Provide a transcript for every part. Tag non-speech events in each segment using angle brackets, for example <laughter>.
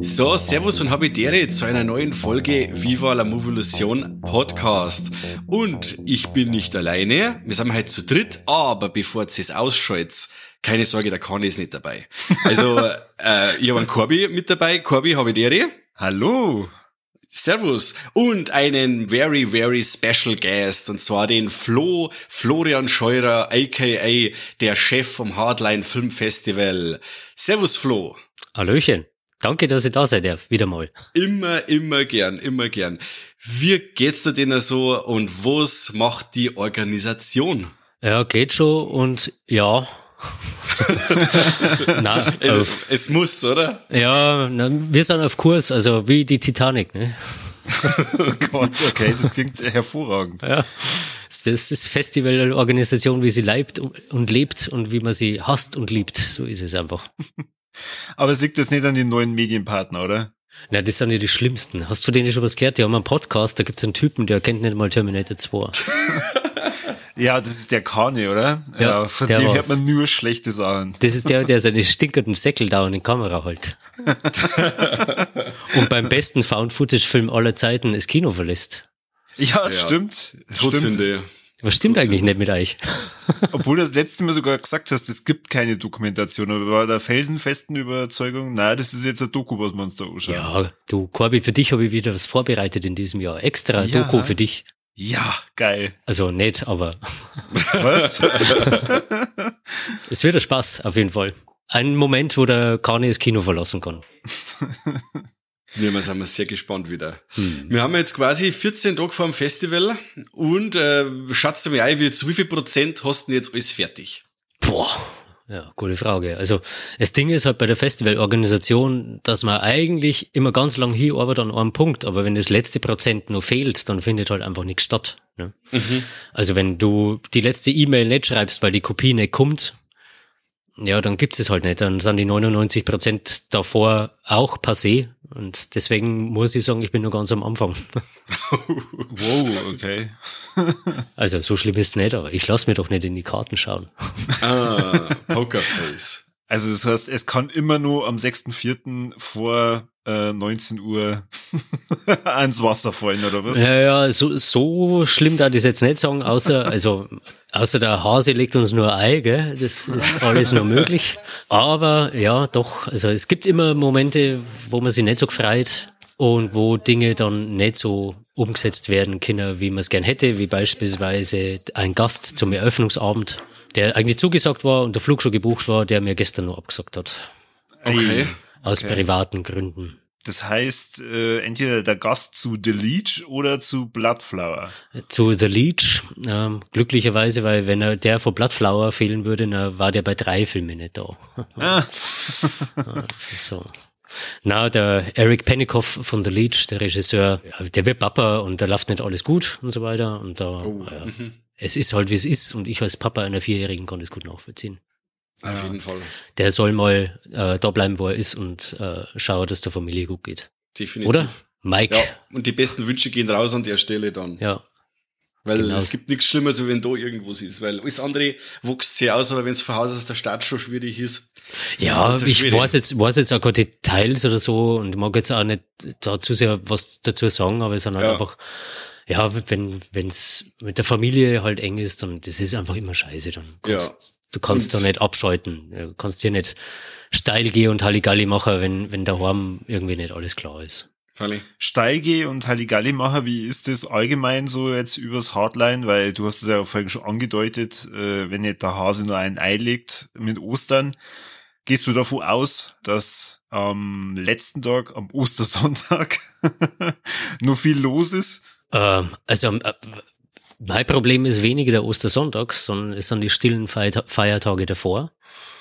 So, Servus und Habitäre zu einer neuen Folge Viva la Movolution Podcast. Und ich bin nicht alleine, wir sind heute zu dritt, aber bevor ihr es ausschaltet, keine Sorge, der Kani ist nicht dabei. Also, <laughs> äh, ich habe einen Corby mit dabei. Corby, Habitäre. Hallo. Servus und einen very, very special guest und zwar den Flo, Florian Scheurer, aka der Chef vom Hardline Film Festival. Servus Flo. Hallöchen. Danke, dass ich da seid, darf. wieder mal. Immer, immer gern, immer gern. Wie geht's dir denn so und was macht die Organisation? Ja, geht schon und ja. <laughs> na, es, äh, es, muss, oder? Ja, na, wir sind auf Kurs, also wie die Titanic, ne? <laughs> oh Gott, okay, das klingt hervorragend. Ja, das ist Festivalorganisation, wie sie leibt und lebt und wie man sie hasst und liebt. So ist es einfach. Aber es liegt jetzt nicht an den neuen Medienpartner, oder? Na, das sind ja die schlimmsten. Hast du denen schon was gehört? Die haben einen Podcast, da gibt es einen Typen, der kennt nicht mal Terminator 2. <laughs> ja, das ist der Kanye, oder? Ja, ja von dem war's. hört man nur schlechte Sachen. Das ist der, der seine stinkenden Säckel da in die Kamera hält. <laughs> Und beim besten Found-Footage-Film aller Zeiten das Kino verlässt. Ja, ja stimmt. Stimmt. Was stimmt eigentlich nicht mit euch? <laughs> Obwohl du das letzte Mal sogar gesagt hast, es gibt keine Dokumentation, aber war der felsenfesten Überzeugung, naja, das ist jetzt ein Doku, was man uns da anschauen. Ja, du, Corby, für dich habe ich wieder was vorbereitet in diesem Jahr. Extra ja. Doku für dich. Ja, geil. Also nicht, aber. <laughs> Was? es wird ein Spaß, auf jeden Fall. Ein Moment, wo der Kani das Kino verlassen kann. <laughs> Wir sind wir sehr gespannt wieder. Hm. Wir haben jetzt quasi 14 Tage vor dem Festival und äh, schätze mir ein, wie, zu wie viel Prozent hast du jetzt alles fertig? Boah, ja, gute Frage. Also das Ding ist halt bei der Festivalorganisation, dass man eigentlich immer ganz lang hier arbeitet an einem Punkt, aber wenn das letzte Prozent noch fehlt, dann findet halt einfach nichts statt. Ne? Mhm. Also wenn du die letzte E-Mail nicht schreibst, weil die Kopie nicht kommt, ja, dann gibt es halt nicht. Dann sind die 99 Prozent davor auch passé. Und deswegen muss ich sagen, ich bin nur ganz am Anfang. <laughs> wow, okay. <laughs> also so schlimm ist es nicht, aber ich lasse mir doch nicht in die Karten schauen. ah, Pokerface. Also das heißt, es kann immer nur am 6.4. vor äh, 19 Uhr <laughs> ans Wasser fallen, oder was? Ja, ja, so, so schlimm da das jetzt nicht sagen, außer, also, außer der Hase legt uns nur Ei, gell? Das ist alles nur möglich. Aber ja, doch, also es gibt immer Momente, wo man sich nicht so gefreut und wo Dinge dann nicht so umgesetzt werden können, wie man es gern hätte, wie beispielsweise ein Gast zum Eröffnungsabend, der eigentlich zugesagt war und der Flug schon gebucht war, der mir gestern nur abgesagt hat. Okay. Aus okay. privaten Gründen. Das heißt, äh, entweder der Gast zu The Leech oder zu Bloodflower. Zu The Leech, ähm, glücklicherweise, weil wenn er der vor Bloodflower fehlen würde, dann war der bei drei Filmen nicht da. <laughs> Ah. so. Na, der Eric Pennycoff von The Leech, der Regisseur, der wird Papa und da läuft nicht alles gut und so weiter. Und da, oh. ja, mhm. es ist halt wie es ist und ich als Papa einer Vierjährigen kann das gut nachvollziehen. Auf jeden Fall. Der soll mal äh, da bleiben, wo er ist und äh, schauen, dass der Familie gut geht. Definitiv. Oder? Mike. Ja, und die besten Wünsche gehen raus an der Stelle dann. Ja. Weil genau. es gibt nichts Schlimmeres, wie wenn da irgendwas ist. Weil alles andere wächst sehr aus, aber wenn es von Haus aus der Stadt schon schwierig ist. Ja, ich schwierig. weiß jetzt, weiß jetzt auch gar Details oder so und mag jetzt auch nicht dazu sehr was dazu sagen, aber es sind halt ja. einfach, ja, wenn, wenn's mit der Familie halt eng ist, dann, das ist einfach immer scheiße, dann ja. Du kannst und da nicht abschalten. Du kannst hier nicht steil gehen und Halligalli machen, wenn, wenn daheim irgendwie nicht alles klar ist. Steige und Halligalli machen, wie ist das allgemein so jetzt übers Hardline? Weil du hast es ja vorhin schon angedeutet, äh, wenn nicht der Hase nur ein Ei legt mit Ostern, gehst du davon aus, dass am letzten Tag, am Ostersonntag, <laughs> nur viel los ist? Ähm, also äh, mein Problem ist weniger der Ostersonntag, sondern es sind die stillen Feiertage davor,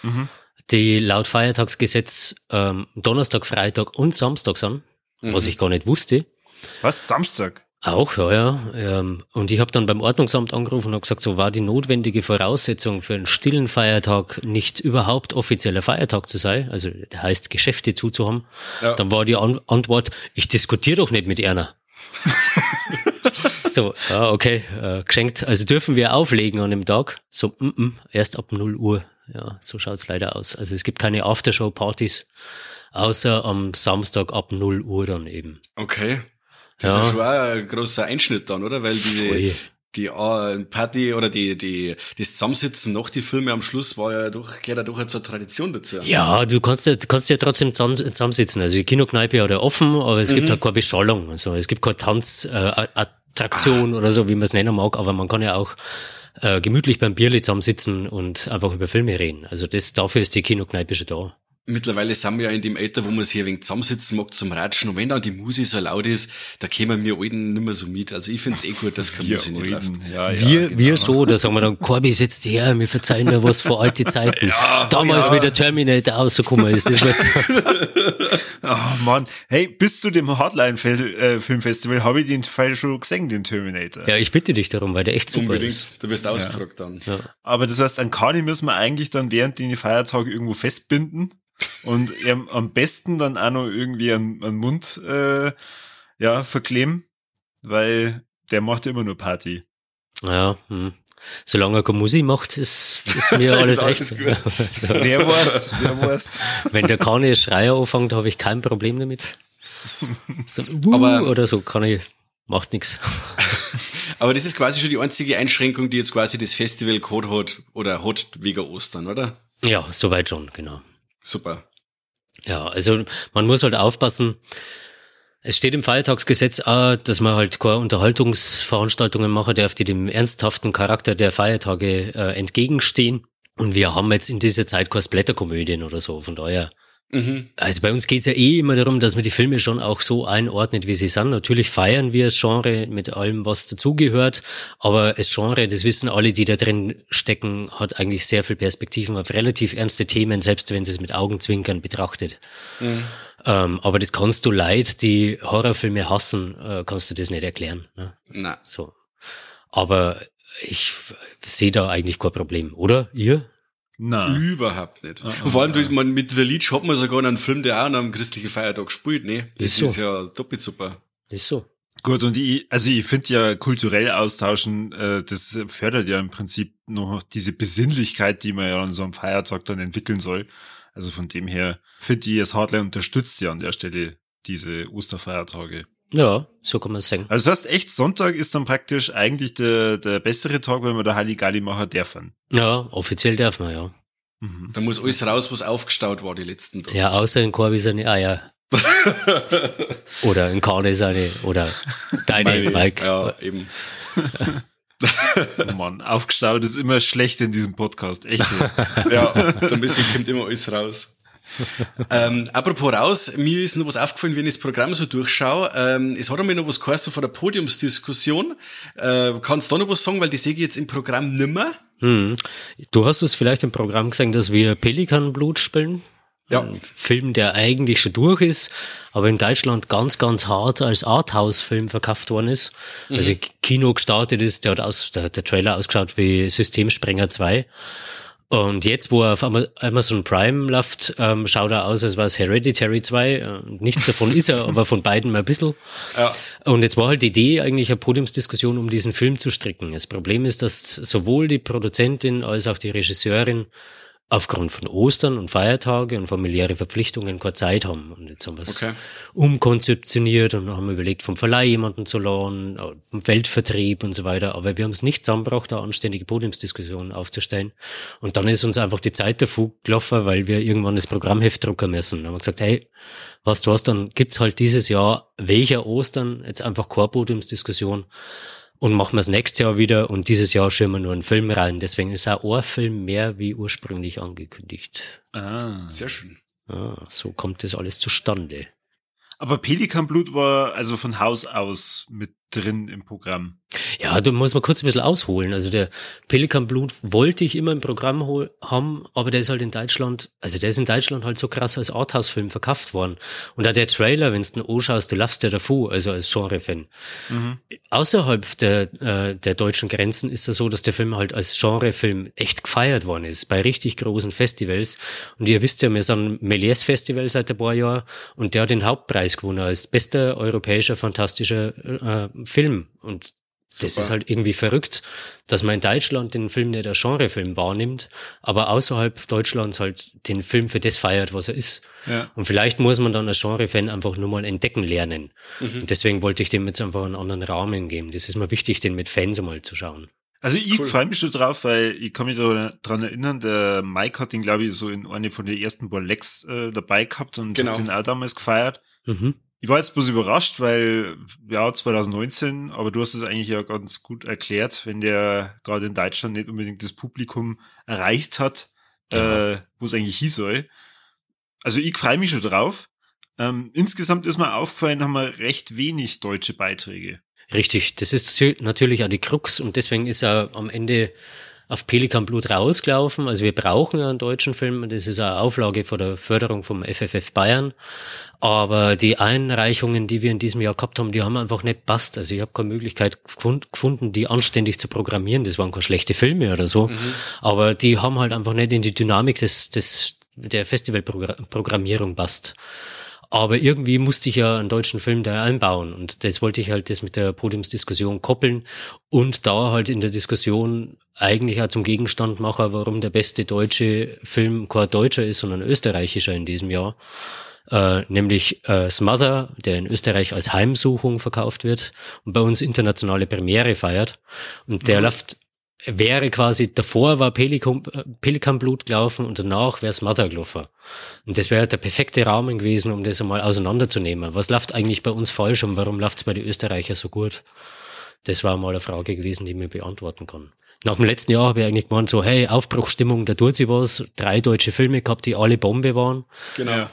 mhm. die laut Feiertagsgesetz ähm, Donnerstag, Freitag und Samstag sind, mhm. was ich gar nicht wusste. Was? Samstag? Auch, ja, ja. Ähm, und ich habe dann beim Ordnungsamt angerufen und habe gesagt, so war die notwendige Voraussetzung für einen stillen Feiertag nicht überhaupt offizieller Feiertag zu sein, also der heißt Geschäfte zuzuhaben. Ja. Dann war die An Antwort, ich diskutiere doch nicht mit Erna. <laughs> so, ja, okay, äh, geschenkt. Also dürfen wir auflegen an dem Tag? So, mm -mm, erst ab 0 Uhr. Ja, so schaut's leider aus. Also es gibt keine Aftershow-Partys, außer am Samstag ab 0 Uhr dann eben. Okay. Das ja. ist schon ein großer Einschnitt dann, oder? Weil die, die uh, Party oder die, die, das Zusammensitzen nach die Filme am Schluss war ja doch, gehört ja doch eine Tradition dazu. Ja, du kannst ja, du kannst ja trotzdem zusammensitzen. Also die Kinokneipe hat ja offen, aber es mhm. gibt halt keine Beschallung. Also es gibt keine Tanzattraktion äh, ah. oder so, wie man es nennen mag, aber man kann ja auch äh, gemütlich beim Bierli zusammensitzen und einfach über Filme reden. Also das, dafür ist die Kinokneipe schon da. Mittlerweile sind wir ja in dem Alter, wo man sich ein wenig zusammensitzen mag zum Ratschen. Und wenn dann die Musik so laut ist, da kämen wir Alten nicht mehr so mit. Also ich find's eh gut, dass <laughs> keine Musik nicht läuft. Ja, ja, wir, genau. wir so, da sagen wir dann, Corby setzt her, wir verzeihen dir was vor alte Zeiten. <laughs> ja, Damals, ja. wie der Terminator rausgekommen ist. Das was oh <laughs> Mann. Hey, bis zu dem Hardline-Filmfestival äh, habe ich den Fall schon gesehen, den Terminator. Ja, ich bitte dich darum, weil der echt super Unbedingt. ist. Du wirst ausgefragt dann. Ja. Aber das heißt, an Kani müssen wir eigentlich dann während den Feiertage irgendwo festbinden und ähm, am besten dann auch noch irgendwie einen, einen Mund äh, ja, verkleben, weil der macht immer nur Party. Ja, hm. Solange er keine Musik macht, ist, ist mir <laughs> alles recht. also, wer weiß, wer weiß. Wenn der keine Schreier anfängt, habe ich kein Problem damit. So, uh, aber, oder so kann ich, macht nichts. <laughs> Aber das ist quasi schon die einzige Einschränkung, die jetzt quasi das Festival Code hat oder hat wegen Ostern, oder? Ja, soweit schon, genau. Super. Ja, also man muss halt aufpassen. Es steht im Feiertagsgesetz auch, dass man halt keine Unterhaltungsveranstaltungen machen darf, die dem ernsthaften Charakter der Feiertage äh, entgegenstehen. Und wir haben jetzt in dieser Zeit keine Blätterkomödien oder so. Von daher Mhm. Also bei uns geht's ja eh immer darum, dass man die Filme schon auch so einordnet, wie sie sind. Natürlich feiern wir das Genre mit allem, was dazugehört, aber das Genre, das wissen alle, die da drin stecken, hat eigentlich sehr viel Perspektiven auf relativ ernste Themen, selbst wenn sie es mit Augenzwinkern betrachtet. Mhm. Ähm, aber das kannst du Leid, die Horrorfilme hassen, äh, kannst du das nicht erklären. Ne? Na. So. Aber ich sehe da eigentlich kein Problem, oder? Ihr? Nein. Überhaupt nicht. Ah, und vor allem durch, man, mit The Leech hat man sogar einen Film, der auch an einem christlichen Feiertag spielt, ne? Das ist, so. ist ja doppelt super. Ist so. Gut, und ich, also ich finde ja kulturell austauschen, äh, das fördert ja im Prinzip noch diese Besinnlichkeit, die man ja an so einem Feiertag dann entwickeln soll. Also von dem her finde ich, das Hardline unterstützt ja an der Stelle diese Osterfeiertage. Ja, so kann man es sagen. Also das heißt, echt Sonntag ist dann praktisch eigentlich der, der bessere Tag, wenn wir da Halligalli machen dürfen. Ja, offiziell darf man, ja. Mhm. Da muss alles raus, was aufgestaut war die letzten Tage. Ja, außer in Korbi seine Eier. <laughs> oder in Karne seine, oder deine, Mike. Ja, eben. oh <laughs> Mann, aufgestaut ist immer schlecht in diesem Podcast, echt. <laughs> ja, da ein bisschen kommt immer alles raus <laughs> ähm, apropos raus, mir ist noch was aufgefallen, wenn ich das Programm so durchschaue. Ähm, es hat einmal noch was geheißen von der Podiumsdiskussion. Äh, kannst du da noch was sagen, weil die sehe ich jetzt im Programm nimmer? Hm. Du hast es vielleicht im Programm gesagt, dass wir Pelikanblut spielen. Ja. Ein Film, der eigentlich schon durch ist, aber in Deutschland ganz, ganz hart als Arthouse-Film verkauft worden ist. Mhm. Also Kino gestartet ist, der hat aus, der, der Trailer ausgeschaut wie Systemsprenger 2. Und jetzt, wo er auf Amazon Prime läuft, ähm, schaut er aus, als wäre es Hereditary 2. Äh, nichts davon ist er, <laughs> aber von beiden mal ein bisschen. Ja. Und jetzt war halt die Idee, eigentlich eine Podiumsdiskussion um diesen Film zu stricken. Das Problem ist, dass sowohl die Produzentin als auch die Regisseurin aufgrund von Ostern und Feiertage und familiäre Verpflichtungen keine Zeit haben. Und jetzt haben wir es okay. umkonzeptioniert und haben überlegt, vom Verleih jemanden zu laden, äh, vom Weltvertrieb und so weiter. Aber wir haben es nicht zusammengebracht, da anständige Podiumsdiskussionen aufzustellen. Und dann ist uns einfach die Zeit davor gelaufen, weil wir irgendwann das Programmheft drucken müssen. Dann haben gesagt, hey, was du hast, dann gibt's halt dieses Jahr welcher Ostern jetzt einfach keine Podiumsdiskussion und machen wir es nächstes Jahr wieder und dieses Jahr schieben wir nur einen Film rein. Deswegen ist auch ein Film mehr wie ursprünglich angekündigt. Ah, sehr schön. Ah, so kommt das alles zustande. Aber Pelikanblut war also von Haus aus mit drin im Programm. Ja, da muss man kurz ein bisschen ausholen. Also der Pelikan Blut wollte ich immer im Programm haben, aber der ist halt in Deutschland, also der ist in Deutschland halt so krass als Arthouse-Film verkauft worden. Und auch der Trailer, wenn du den anschaust, du laufst ja davor, also als Genre-Fan. Mhm. Außerhalb der, äh, der deutschen Grenzen ist es so, dass der Film halt als Genre-Film echt gefeiert worden ist, bei richtig großen Festivals. Und ihr wisst ja, wir sind Méliès Festival seit ein paar Jahren und der hat den Hauptpreis gewonnen als bester europäischer fantastischer äh, Film. Und Super. Das ist halt irgendwie verrückt, dass man in Deutschland den Film nicht als Genrefilm wahrnimmt, aber außerhalb Deutschlands halt den Film für das feiert, was er ist. Ja. Und vielleicht muss man dann als Genrefan einfach nur mal entdecken lernen. Mhm. Und deswegen wollte ich dem jetzt einfach einen anderen Rahmen geben. Das ist mir wichtig, den mit Fans einmal zu schauen. Also ich cool. freue mich schon drauf, weil ich kann mich daran erinnern, der Mike hat ihn, glaube ich, so in eine von den ersten Bollecks äh, dabei gehabt und genau. hat den auch damals gefeiert. Mhm. Ich war jetzt bloß überrascht, weil, ja, 2019, aber du hast es eigentlich ja ganz gut erklärt, wenn der gerade in Deutschland nicht unbedingt das Publikum erreicht hat, ja. äh, wo es eigentlich hieß soll. Also ich freue mich schon drauf. Ähm, insgesamt ist mir aufgefallen, haben wir recht wenig deutsche Beiträge. Richtig, das ist natürlich auch die Krux und deswegen ist er am Ende auf Pelikan Blut rausgelaufen. Also wir brauchen ja einen deutschen Film. Das ist eine Auflage von der Förderung vom FFF Bayern. Aber die Einreichungen, die wir in diesem Jahr gehabt haben, die haben einfach nicht passt. Also ich habe keine Möglichkeit gefunden, die anständig zu programmieren. Das waren keine schlechte Filme oder so. Mhm. Aber die haben halt einfach nicht in die Dynamik des, des der Festivalprogrammierung passt. Aber irgendwie musste ich ja einen deutschen Film da einbauen und das wollte ich halt das mit der Podiumsdiskussion koppeln und da halt in der Diskussion eigentlich auch zum Gegenstand machen, warum der beste deutsche Film kein deutscher ist, sondern österreichischer in diesem Jahr. Äh, nämlich äh, Smother, der in Österreich als Heimsuchung verkauft wird und bei uns internationale Premiere feiert. Und der mhm. läuft wäre quasi, davor war Pelikan, Pelikanblut gelaufen und danach wäre Smother gelaufen. Und das wäre der perfekte Rahmen gewesen, um das einmal auseinanderzunehmen. Was läuft eigentlich bei uns falsch und warum läuft es bei den Österreichern so gut? Das war mal eine Frage gewesen, die mir beantworten kann. Nach dem letzten Jahr habe ich eigentlich gemeint, so, hey, Aufbruchstimmung, da tut sie was. Drei deutsche Filme gehabt, die alle Bombe waren. Genau.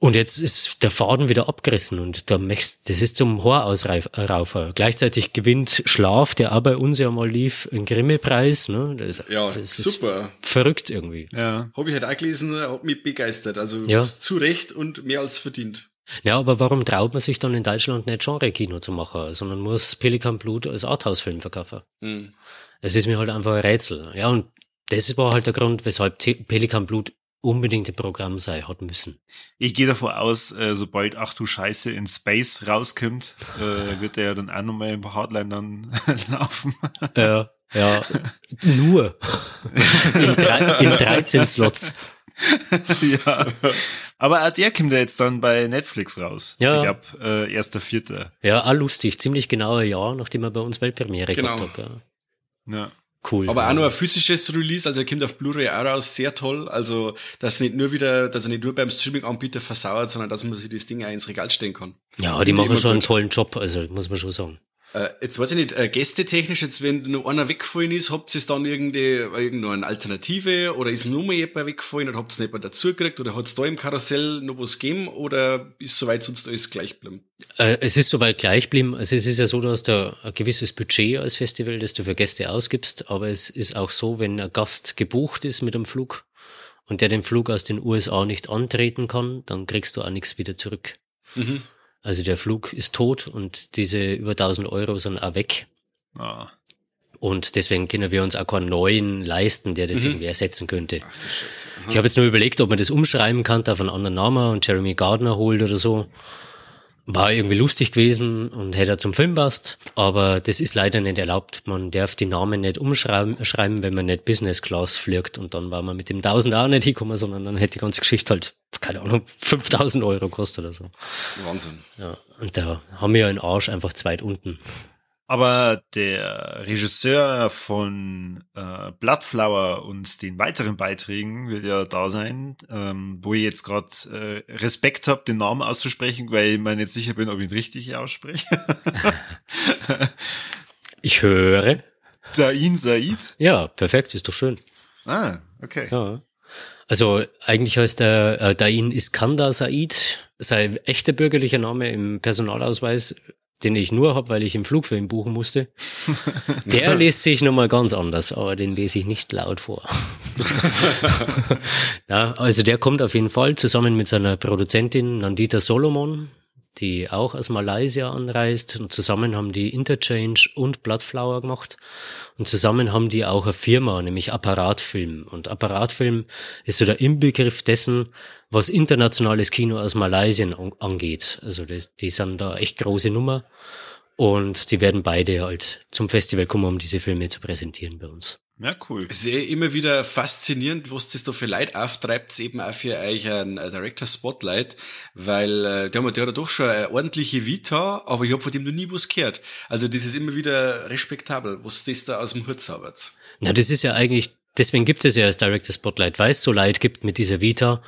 Und jetzt ist der Faden wieder abgerissen und da möchtest, das ist zum Horrausraufer. Gleichzeitig gewinnt Schlaf, der auch bei uns ja mal lief, einen Grimme-Preis. Ne? Das, ja, das super. verrückt irgendwie. Ja. Habe ich halt auch gelesen, hat mich begeistert. Also ja. zu Recht und mehr als verdient. Ja, aber warum traut man sich dann in Deutschland nicht Genre-Kino zu machen, sondern muss Pelikan Blut als Arthouse-Film verkaufen? Hm. Es ist mir halt einfach ein Rätsel. Ja, und das war halt der Grund, weshalb Pelikan Blut unbedingt im Programm sein hat müssen. Ich gehe davon aus, äh, sobald Ach du Scheiße in Space rauskommt, äh, <laughs> wird er ja dann auch nochmal im Hardline dann <laughs> laufen. Ja, ja, nur. <laughs> in, drei, in 13 Slots. ja. Aber auch der kommt ja jetzt dann bei Netflix raus. Ja. Ich glaube, äh, erster Vierter. Ja, auch lustig. Ziemlich genau ein Jahr, nachdem er bei uns Weltpremiere genau. gehabt hat. Ja. ja. Cool. Aber ja. auch nur ein physisches Release, also er kommt auf Blu-ray auch raus, sehr toll. Also, dass nicht nur wieder, dass er nicht nur beim Streaming-Anbieter versauert, sondern dass man sich das Ding auch ins Regal stellen kann. Ja, die machen schon einen tollen Job, also muss man schon sagen. Äh, jetzt weiß ich nicht, äh, gästetechnisch, jetzt wenn nur einer weggefallen ist, habt ihr dann irgendwie, irgendeine Alternative oder ist nur mal jemand weggefallen und habt ihr nicht mehr dazugekriegt oder hat es da im Karussell noch was gegeben oder ist soweit sonst alles gleich geblieben? Äh, es ist soweit gleich geblieben. Also es ist ja so, dass du ein gewisses Budget als Festival, das du für Gäste ausgibst, aber es ist auch so, wenn ein Gast gebucht ist mit einem Flug und der den Flug aus den USA nicht antreten kann, dann kriegst du auch nichts wieder zurück. Mhm. Also der Flug ist tot und diese über 1000 Euro sind auch weg. Ah. Und deswegen können wir uns auch keinen neuen leisten, der das mhm. irgendwie ersetzen könnte. Ach, ich habe jetzt nur überlegt, ob man das umschreiben kann, auf einen anderen Namen und Jeremy Gardner holt oder so war irgendwie lustig gewesen und hätte zum Film passt, aber das ist leider nicht erlaubt. Man darf die Namen nicht umschreiben, schreiben, wenn man nicht Business Class fliegt und dann war man mit dem 1000 auch nicht hinkommen, sondern dann hätte die ganze Geschichte halt, keine Ahnung, <laughs> 5000 Euro kostet oder so. Wahnsinn. Ja, und da haben wir einen Arsch einfach zweit unten. Aber der Regisseur von äh, Bloodflower und den weiteren Beiträgen wird ja da sein, ähm, wo ich jetzt gerade äh, Respekt habe, den Namen auszusprechen, weil ich mir nicht sicher bin, ob ich ihn richtig ausspreche. <laughs> ich höre. Dain Said? Ja, perfekt, ist doch schön. Ah, okay. Ja. Also eigentlich heißt er äh, Dain Iskandar Said. Sein echter bürgerlicher Name im Personalausweis den ich nur habe, weil ich im Flug für ihn buchen musste. <laughs> Der liest sich nochmal ganz anders, aber den lese ich nicht laut vor. <laughs> <laughs> ja, also der kommt auf jeden Fall zusammen mit seiner Produzentin Nandita Solomon, die auch aus Malaysia anreist. Und zusammen haben die Interchange und Bloodflower gemacht. Und zusammen haben die auch eine Firma, nämlich Apparatfilm. Und Apparatfilm ist so der Inbegriff dessen, was internationales Kino aus Malaysia angeht. Also die, die sind da echt große Nummer. Und die werden beide halt zum Festival kommen, um diese Filme zu präsentieren bei uns. Ja, cool. Es ist eh immer wieder faszinierend, was das da für Leute auftreibt, eben auch für euch ein Director Spotlight, weil äh, der, hat, der hat doch schon eine ordentliche Vita, aber ich habe von dem noch nie was gehört. Also das ist immer wieder respektabel, was das da aus dem Hut zaubert. Na, das ist ja eigentlich, deswegen gibt es ja als Director Spotlight, weil es so Leute gibt mit dieser Vita,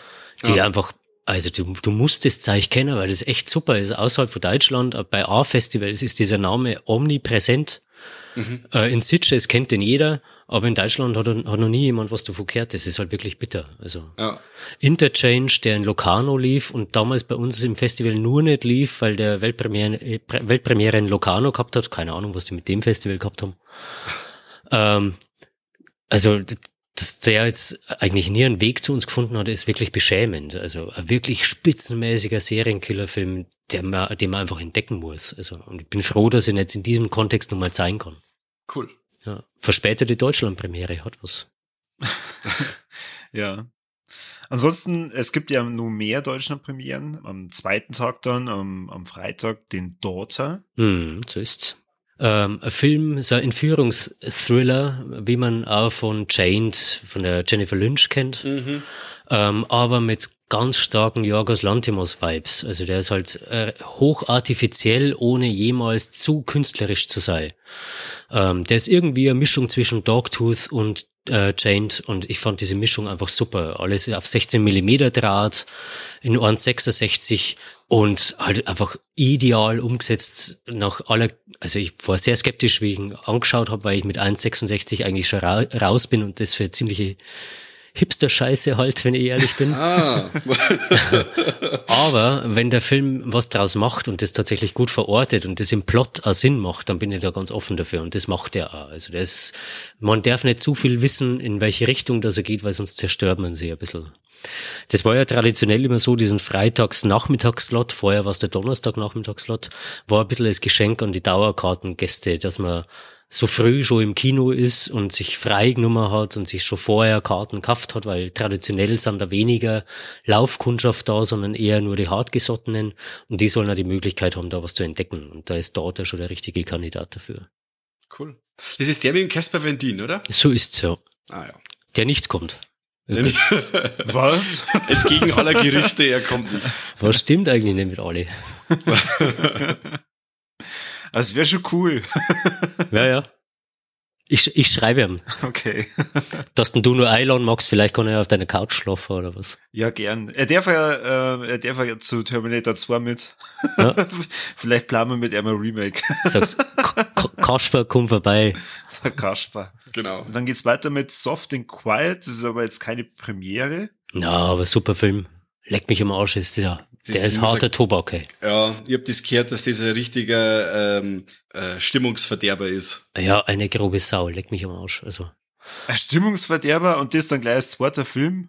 die ja. einfach also du, du musst das Zeichen kennen, weil das echt super ist. Außerhalb von Deutschland, bei A-Festivals ist dieser Name omnipräsent. Mhm. Äh, in Sitges kennt den jeder, aber in Deutschland hat, hat noch nie jemand was davon gehört. Das ist halt wirklich bitter. Also ja. Interchange, der in Locarno lief und damals bei uns im Festival nur nicht lief, weil der Weltpremiere, äh, Weltpremiere in Locarno gehabt hat. Keine Ahnung, was die mit dem Festival gehabt haben. ähm, also dass der jetzt eigentlich nie einen Weg zu uns gefunden hat, ist wirklich beschämend. Also ein wirklich spitzenmäßiger Serienkillerfilm, der man, den man einfach entdecken muss. Also, und ich bin froh, dass ich ihn jetzt in diesem Kontext nochmal zeigen kann. Cool. Ja. Verspätete Deutschland-Premiere hat was. <laughs> ja. Ansonsten, es gibt ja nur mehr Deutschland-Premieren. Am zweiten Tag dann, am, am Freitag, den Daughter. Hm, so ist's ähm, ein Film, so ein Entführungsthriller, wie man auch von Chained, von der Jennifer Lynch kennt, mhm. Ähm, aber mit ganz starken Jorgos Lantimos-Vibes. Also der ist halt äh, hochartifiziell, ohne jemals zu künstlerisch zu sein. Ähm, der ist irgendwie eine Mischung zwischen Dogtooth und äh, Chained und ich fand diese Mischung einfach super. Alles auf 16 Millimeter Draht, in 1,66 und halt einfach ideal umgesetzt nach aller, also ich war sehr skeptisch, wie ich ihn angeschaut habe, weil ich mit 1,66 eigentlich schon ra raus bin und das für ziemliche Hipster-Scheiße halt, wenn ich ehrlich bin. Ah. <laughs> Aber wenn der Film was draus macht und das tatsächlich gut verortet und das im Plot auch Sinn macht, dann bin ich da ganz offen dafür und das macht er auch. Also das, man darf nicht zu viel wissen, in welche Richtung das er geht, weil sonst zerstört man sie ein bisschen. Das war ja traditionell immer so, diesen Freitags-Nachmittagslot, vorher war es der Donnerstag-Nachmittagslot, war ein bisschen als Geschenk an die Dauerkartengäste, dass man so früh schon im Kino ist und sich frei genommen hat und sich schon vorher Karten gekauft hat, weil traditionell sind da weniger Laufkundschaft da, sondern eher nur die Hartgesottenen und die sollen ja die Möglichkeit haben, da was zu entdecken. Und da ist dort ja schon der richtige Kandidat dafür. Cool. Das ist der mit dem Casper Vendin, oder? So ist's ja. Ah ja. Der nicht kommt. <laughs> Was? Entgegen aller Gerüchte, er kommt nicht. Was stimmt eigentlich nicht mit alle? <laughs> Also wäre schon cool. Ja, ja. Ich, ich schreibe ihm. Okay. <laughs> Dass du nur einladen magst, vielleicht kann er auf deiner Couch schlafen oder was. Ja, gern. Er darf ja, äh, er darf ja zu Terminator 2 mit. Ja. <laughs> vielleicht planen wir mit ihm ein Remake. Sagst, <laughs> Kasper, komm vorbei. Kasper. Genau. Und dann geht's weiter mit Soft and Quiet. Das ist aber jetzt keine Premiere. Na, aber super Film. Leck mich am Arsch, ist der das der ist harter Tobak, ey. Ja, ich hab das gehört, dass das ein richtiger ähm, äh, Stimmungsverderber ist. Ja, eine grobe Sau, leck mich am Arsch. Also. Ein Stimmungsverderber und das dann gleich als zweiter Film?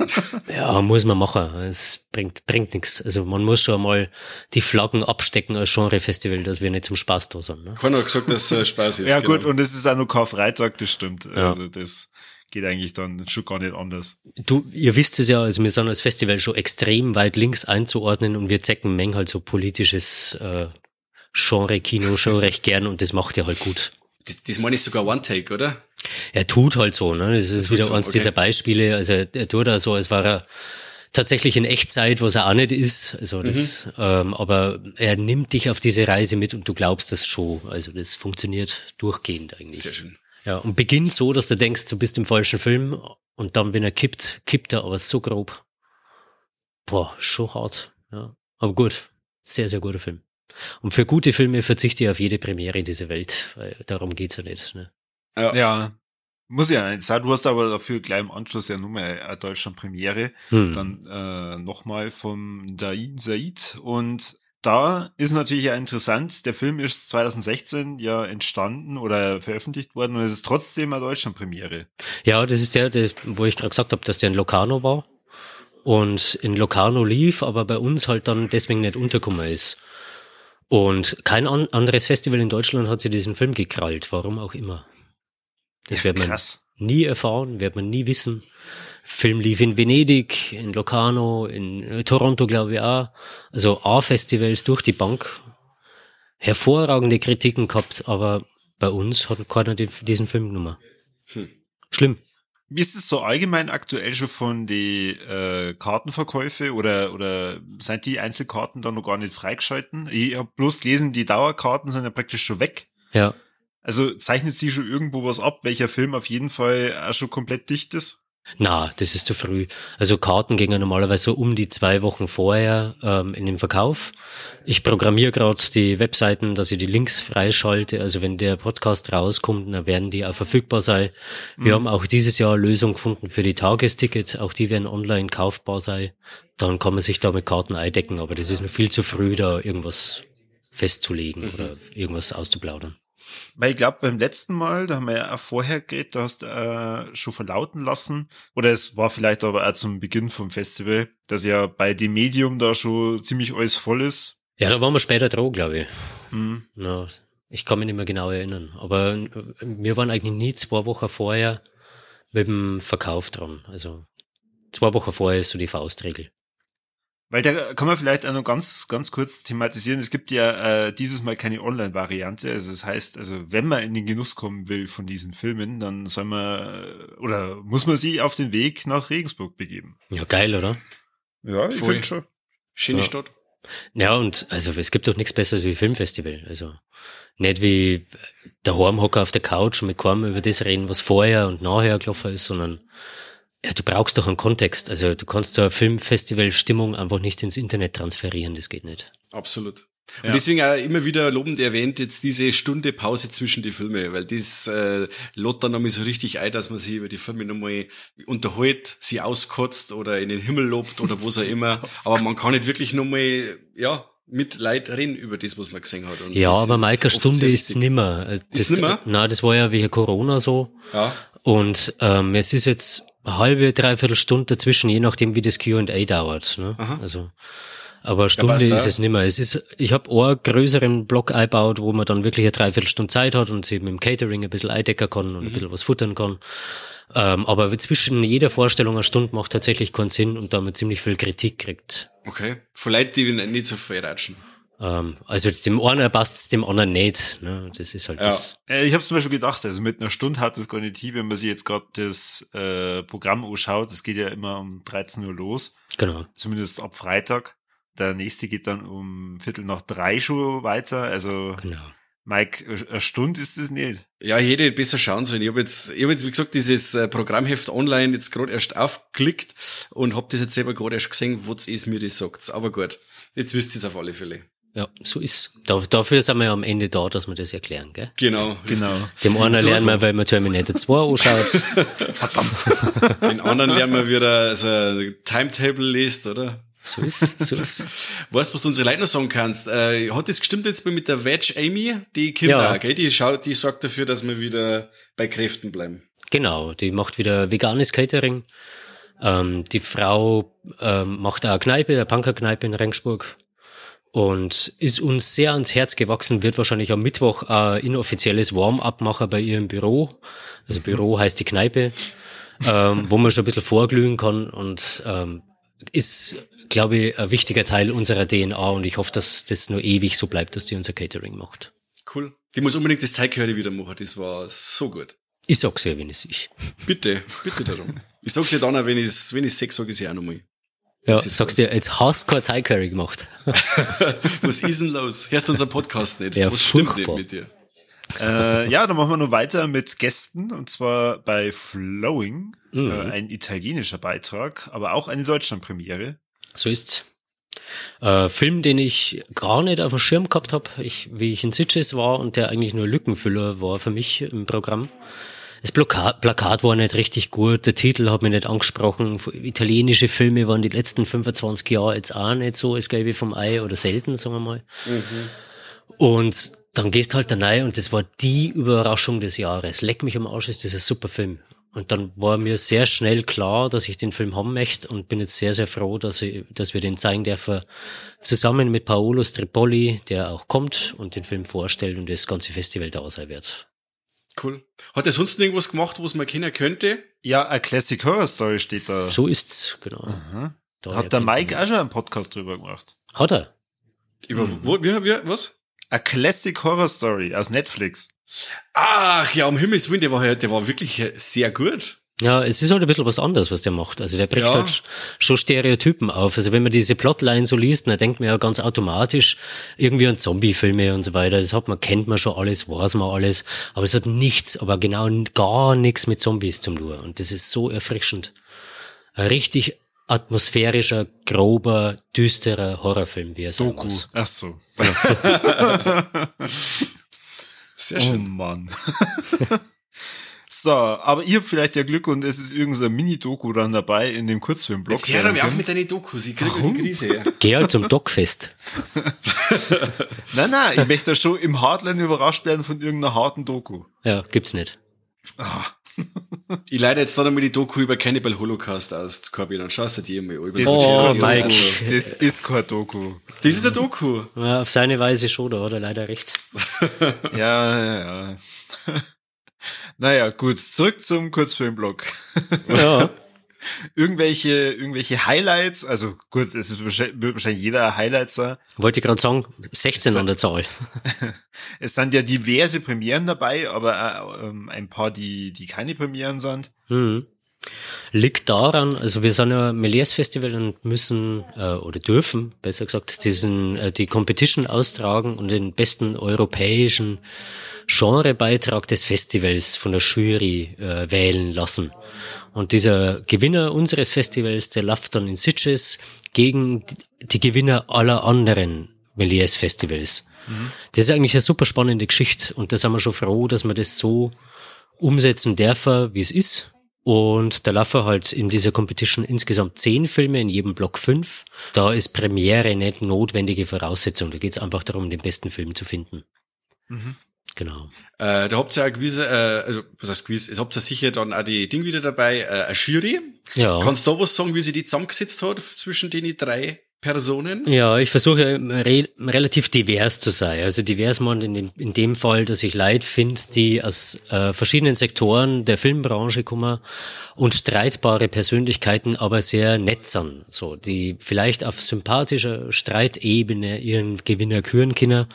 <laughs> ja, muss man machen. Es bringt, bringt nichts. Also man muss schon mal die Flaggen abstecken als Genrefestival, dass wir nicht zum Spaß da sind. Ne? Keiner hat gesagt, dass es Spaß ist. ja genau. gut, und es ist auch nur Karfreitag, das stimmt. Ja. Also das geht eigentlich dann schon gar nicht anders. Du, ihr wisst es ja, also wir sind als Festival schon extrem weit links einzuordnen und wir zecken Meng halt so politisches äh, Genre-Kino schon recht gern und das macht er halt gut. Das, das meine ich sogar One-Take, oder? Er tut halt so, ne? Das ist wieder so, eins okay. dieser Beispiele. Also er tut da so, als war er tatsächlich in Echtzeit, was er auch nicht ist. Also das, mhm. ähm, aber er nimmt dich auf diese Reise mit und du glaubst das schon. Also das funktioniert durchgehend eigentlich. Sehr schön. Ja, und beginnt so, dass du denkst, du bist im falschen Film und dann, wenn er kippt, kippt er aber so grob. Boah, schon hart. Ja. Aber gut. Sehr, sehr guter Film. Und für gute Filme verzichte ich auf jede Premiere in dieser Welt, weil darum geht's ja nicht. Ne? Ja. ja. Muss ja nicht sein. Du hast aber dafür gleich im Anschluss ja nur mal eine Deutschland Premiere. Hm. Dann äh, nochmal vom Dain Said und da ist natürlich ja interessant, der Film ist 2016 ja entstanden oder veröffentlicht worden und es ist trotzdem eine Deutschlandpremiere. Ja, das ist der, der wo ich gerade gesagt habe, dass der in Locarno war und in Locarno lief, aber bei uns halt dann deswegen nicht untergekommen ist. Und kein an anderes Festival in Deutschland hat sich diesen Film gekrallt, warum auch immer. Das Ja, wird man nie erfahren, wird man nie wissen. Film lief in Venedig, in Locarno, in äh, Toronto, glaube ich auch. Also A-Festivals durch die Bank. Hervorragende Kritiken gehabt, aber bei uns hat keiner den- diesen Film genommen. Schlimm. Wie ist es so allgemein aktuell schon von die äh, Kartenverkäufe oder oder sind die Einzelkarten da noch gar nicht freigeschalten? Ich habe bloß gelesen, die Dauerkarten sind ja praktisch schon weg. Ja. Also zeichnet sie schon irgendwo was ab, welcher Film auf jeden Fall auch schon komplett dicht ist? Na, das ist zu früh. Also Karten gingen normalerweise so um die zwei Wochen vorher ähm, in den Verkauf. Ich programmiere gerade die Webseiten, dass ich die Links freischalte. Also wenn der Podcast rauskommt, dann werden die auch verfügbar sein. Wir haben auch dieses Jahr Lösung gefunden für die Tagestickets. Auch die werden online kaufbar sein. Dann kann man sich da mit Karten eindecken. Aber das ist noch viel zu früh, da irgendwas festzulegen oder irgendwas auszuplaudern. Weil ich glaube, beim letzten Mal, da haben wir ja auch vorher geredet, da hast du äh, schon verlauten lassen, oder es war vielleicht aber auch zum Beginn vom Festival, dass ja bei dem Medium da schon ziemlich alles voll ist. Ja, da waren wir später dran, glaube ich. Hm. Na, ich kann mich nicht mehr genau erinnern. Aber äh, wir waren eigentlich nie zwei Wochen vorher mit dem Verkauf dran. Also zwei Wochen vorher ist so die Faustregel. Weil da kann man vielleicht auch noch ganz, ganz kurz thematisieren. Es gibt ja äh, dieses Mal keine Online-Variante. Also das heißt, also wenn man in den Genuss kommen will von diesen Filmen, dann soll man äh, oder muss man sie auf den Weg nach Regensburg begeben. Ja, geil, oder? Ja, ich finde schon. Schöne Ja. Stadt. Ja, und also es gibt doch nichts Besseres wie Filmfestival. Also nicht wie daheim hocken auf der Couch und mit keinem über das reden, was vorher und nachher gelaufen ist, sondern ja, du brauchst doch einen Kontext. Also du kannst so eine Filmfestival-Stimmung einfach nicht ins Internet transferieren, das geht nicht. Absolut. Ja. Und deswegen auch immer wieder lobend erwähnt jetzt diese Stunde Pause zwischen die Filme, weil das äh, lädt dann nochmal so richtig ein, dass man sich über die Filme nochmal unterhält, sie auskotzt oder in den Himmel lobt oder was auch <laughs> immer. Aber man kann nicht wirklich nochmal, ja, mit Leid reden über das, was man gesehen hat. Und Ja, aber ist Maike, oft Stunde ist nimmer. Das, nimmer? Na, das war ja wegen Corona so. Ja, Und ähm, es ist jetzt eine halbe, dreiviertel Stunde dazwischen, je nachdem, wie das Q&A dauert. Ne? Aha. Also, aber Stunde passt, ist ja. es nimmer. Es ist, ich habe einen größeren Block eingebaut, wo man dann wirklich eine Dreiviertelstunde Zeit hat und sich mit dem Catering ein bisschen eindecken kann Mhm. und ein bisschen was futtern kann. Ähm, aber zwischen jeder Vorstellung eine Stunde macht tatsächlich keinen Sinn und da man ziemlich viel Kritik kriegt. okay. Leuten, die nicht so viel ratschen. Ähm, also dem einen passt's, dem anderen nicht. Ne? Das ist halt Ja. das. Ich habe zum Beispiel gedacht, also mit einer Stunde hat es gar nicht hin, wenn man sich jetzt gerade das äh, Programm anschaut. Das geht ja immer um 13 Uhr los, Genau. zumindest ab Freitag. Der nächste geht dann um Viertel nach drei schon weiter. Also Genau. Mike, eine Stunde ist es nicht. Ja, ich hätte besser schauen sollen. Ich habe jetzt, ich hab jetzt, wie gesagt, dieses äh, Programmheft online jetzt gerade erst aufgeklickt und habe das jetzt selber gerade erst gesehen, was es mir das sagt. Aber gut, jetzt wisst ihr es auf alle Fälle. Ja, so ist. Da, dafür sind wir ja am Ende da, dass wir das erklären, gell? Genau. Genau. Dem einen Du lernen wir, weil man Terminator 2 anschaut. <laughs> Den anderen lernen wir wieder so ein Timetable liest, oder? So ist, so ist. Weißt du, was du unsere Leute noch sagen kannst? Äh, hat das gestimmt jetzt mal mit der Veg Amy? Die kommt Ja. auch, gell? Die schaut, die sorgt dafür, dass wir wieder bei Kräften bleiben. Genau, die macht wieder veganes Catering. Ähm, die Frau ähm, macht auch eine Kneipe, eine Punkerkneipe in Regensburg. Und ist uns sehr ans Herz gewachsen, wird wahrscheinlich am Mittwoch ein inoffizielles Warm-up machen bei ihr im Büro. Also Büro heißt die Kneipe, ähm, wo man schon ein bisschen vorglühen kann und ähm, ist, glaube ich, ein wichtiger Teil unserer DNA und ich hoffe, dass das nur ewig so bleibt, dass die unser Catering macht. Cool. Die muss unbedingt das Teigcurry wieder machen. Das war so gut. Ich sag's ja, wenn es ich. Bitte, bitte darum. Ich sag's dir dann auch, wenn ich's, wenn ich's sag, sag ich's ja auch nochmal. Ja, sagst dir, jetzt hast du kein Thai Curry gemacht. <laughs> Was ist denn los? Hörst du unseren Podcast nicht? Ja, Was stimmt furchtbar. nicht mit dir? Äh, ja, dann machen wir noch weiter mit Gästen und zwar bei Flowing, Mhm. äh, ein italienischer Beitrag, aber auch eine Deutschlandpremiere. So ist's. Äh, Film, den ich gar nicht auf dem Schirm gehabt habe, ich, wie ich in Sitges war und der eigentlich nur Lückenfüller war für mich im Programm, Das Plakat, Plakat war nicht richtig gut, der Titel hat mich nicht angesprochen. Italienische Filme waren die letzten 25 Jahre jetzt auch nicht so als Gelbe vom Ei oder selten, sagen wir mal. Mhm. Und dann gehst halt da rein und das war die Überraschung des Jahres. Leck mich am Arsch, ist das ein super Film. Und dann war mir sehr schnell klar, dass ich den Film haben möchte und bin jetzt sehr, sehr froh, dass, ich, dass wir den zeigen dürfen, zusammen mit Paolo Stripoli, der auch kommt und den Film vorstellt und das ganze Festival da sein wird. Cool. Hat er sonst irgendwas gemacht, was man kennen könnte? Ja, a Classic Horror Story steht da. So ist's, genau. Hat der Mike auch schon einen Podcast drüber gemacht? Hat er? Über, mhm. wo, wie, wie, was? A Classic Horror Story aus Netflix. Ach ja, um Himmels Willen, der war, der war wirklich sehr gut. Ja, es ist halt ein bisschen was anderes, was der macht. Also der bricht ja. halt schon Stereotypen auf. Also wenn man diese Plotline so liest, dann denkt man ja ganz automatisch irgendwie an Zombie-Filme und so weiter. Das hat man, kennt man schon alles, weiß man alles. Aber es hat nichts, aber genau gar nichts mit Zombies zum tun. Und das ist so erfrischend. Ein richtig atmosphärischer, grober, düsterer Horrorfilm, wie er sein Doku. muss. Ach so. <laughs> Sehr schön. Oh Mann. <laughs> So, aber ihr habt vielleicht ja Glück und es ist irgendein so Mini-Doku dann dabei in dem Kurzfilmblock. Jetzt hör doch mir auf mit deinen Dokus, ich kriege die Krise. <laughs> Geh halt zum Dockfest. <laughs> nein, nein, ich möchte schon im Hardline überrascht werden von irgendeiner harten Doku. Ja, gibt's nicht. Ah. ich leite jetzt dann einmal die Doku über Cannibal Holocaust aus, Corby, dann schaust du dir mal über. Das oh, Mike. Das ist kein Doku. Das ist ein Doku. Ja, auf seine Weise schon, da hat er leider recht. <laughs> ja, ja, ja. Naja, gut, zurück zum Kurzfilmblog. Ja. <laughs> irgendwelche, irgendwelche Highlights, also gut, es ist wird wahrscheinlich jeder Highlights da. Wollte ich gerade sagen, 16 an der Zahl. <laughs> es sind ja diverse Premieren dabei, aber äh, ähm, ein paar, die, die keine Premieren sind. Mhm. Liegt daran, also wir sind ja Melies Festival und müssen äh, oder dürfen, besser gesagt, diesen äh, die Competition austragen und den besten europäischen Genrebeitrag des Festivals von der Jury äh, wählen lassen. Und dieser Gewinner unseres Festivals, der läuft dann in Sitges gegen die Gewinner aller anderen Melies Festivals. Mhm. Das ist eigentlich eine super spannende Geschichte und da sind wir schon froh, dass wir das so umsetzen dürfen, wie es ist. Und da laufen halt in dieser Competition insgesamt zehn Filme, in jedem Block fünf. Da ist Premiere nicht notwendige Voraussetzung. Da geht es einfach darum, den besten Film zu finden. Mhm. Genau. Äh, da habt ihr ja gewisse, äh, also was heißt es habt ihr sicher dann auch die Ding wieder dabei, äh, eine Jury. Ja. Kannst du da was sagen, wie sie die zusammengesetzt hat zwischen den drei Personen? Ja, ich versuche re relativ divers zu sein. Also divers man in in dem Fall, dass ich Leute finde, die aus äh, verschiedenen Sektoren der Filmbranche kommen und streitbare Persönlichkeiten, aber sehr nett sind. So, die vielleicht auf sympathischer Streitebene ihren Gewinner küren können.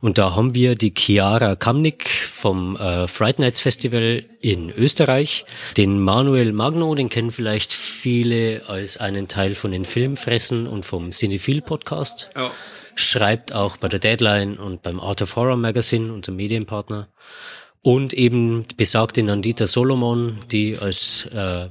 Und da haben wir die Chiara Kamnik vom äh, Fright Nights Festival in Österreich, den Manuel Magno, den kennen vielleicht viele als einen Teil von den Filmfressen und vom Cinephile Podcast. Ja. Schreibt auch bei der Deadline und beim Art of Horror Magazine, unser Medienpartner. Und eben besagte Nandita Solomon, die als äh,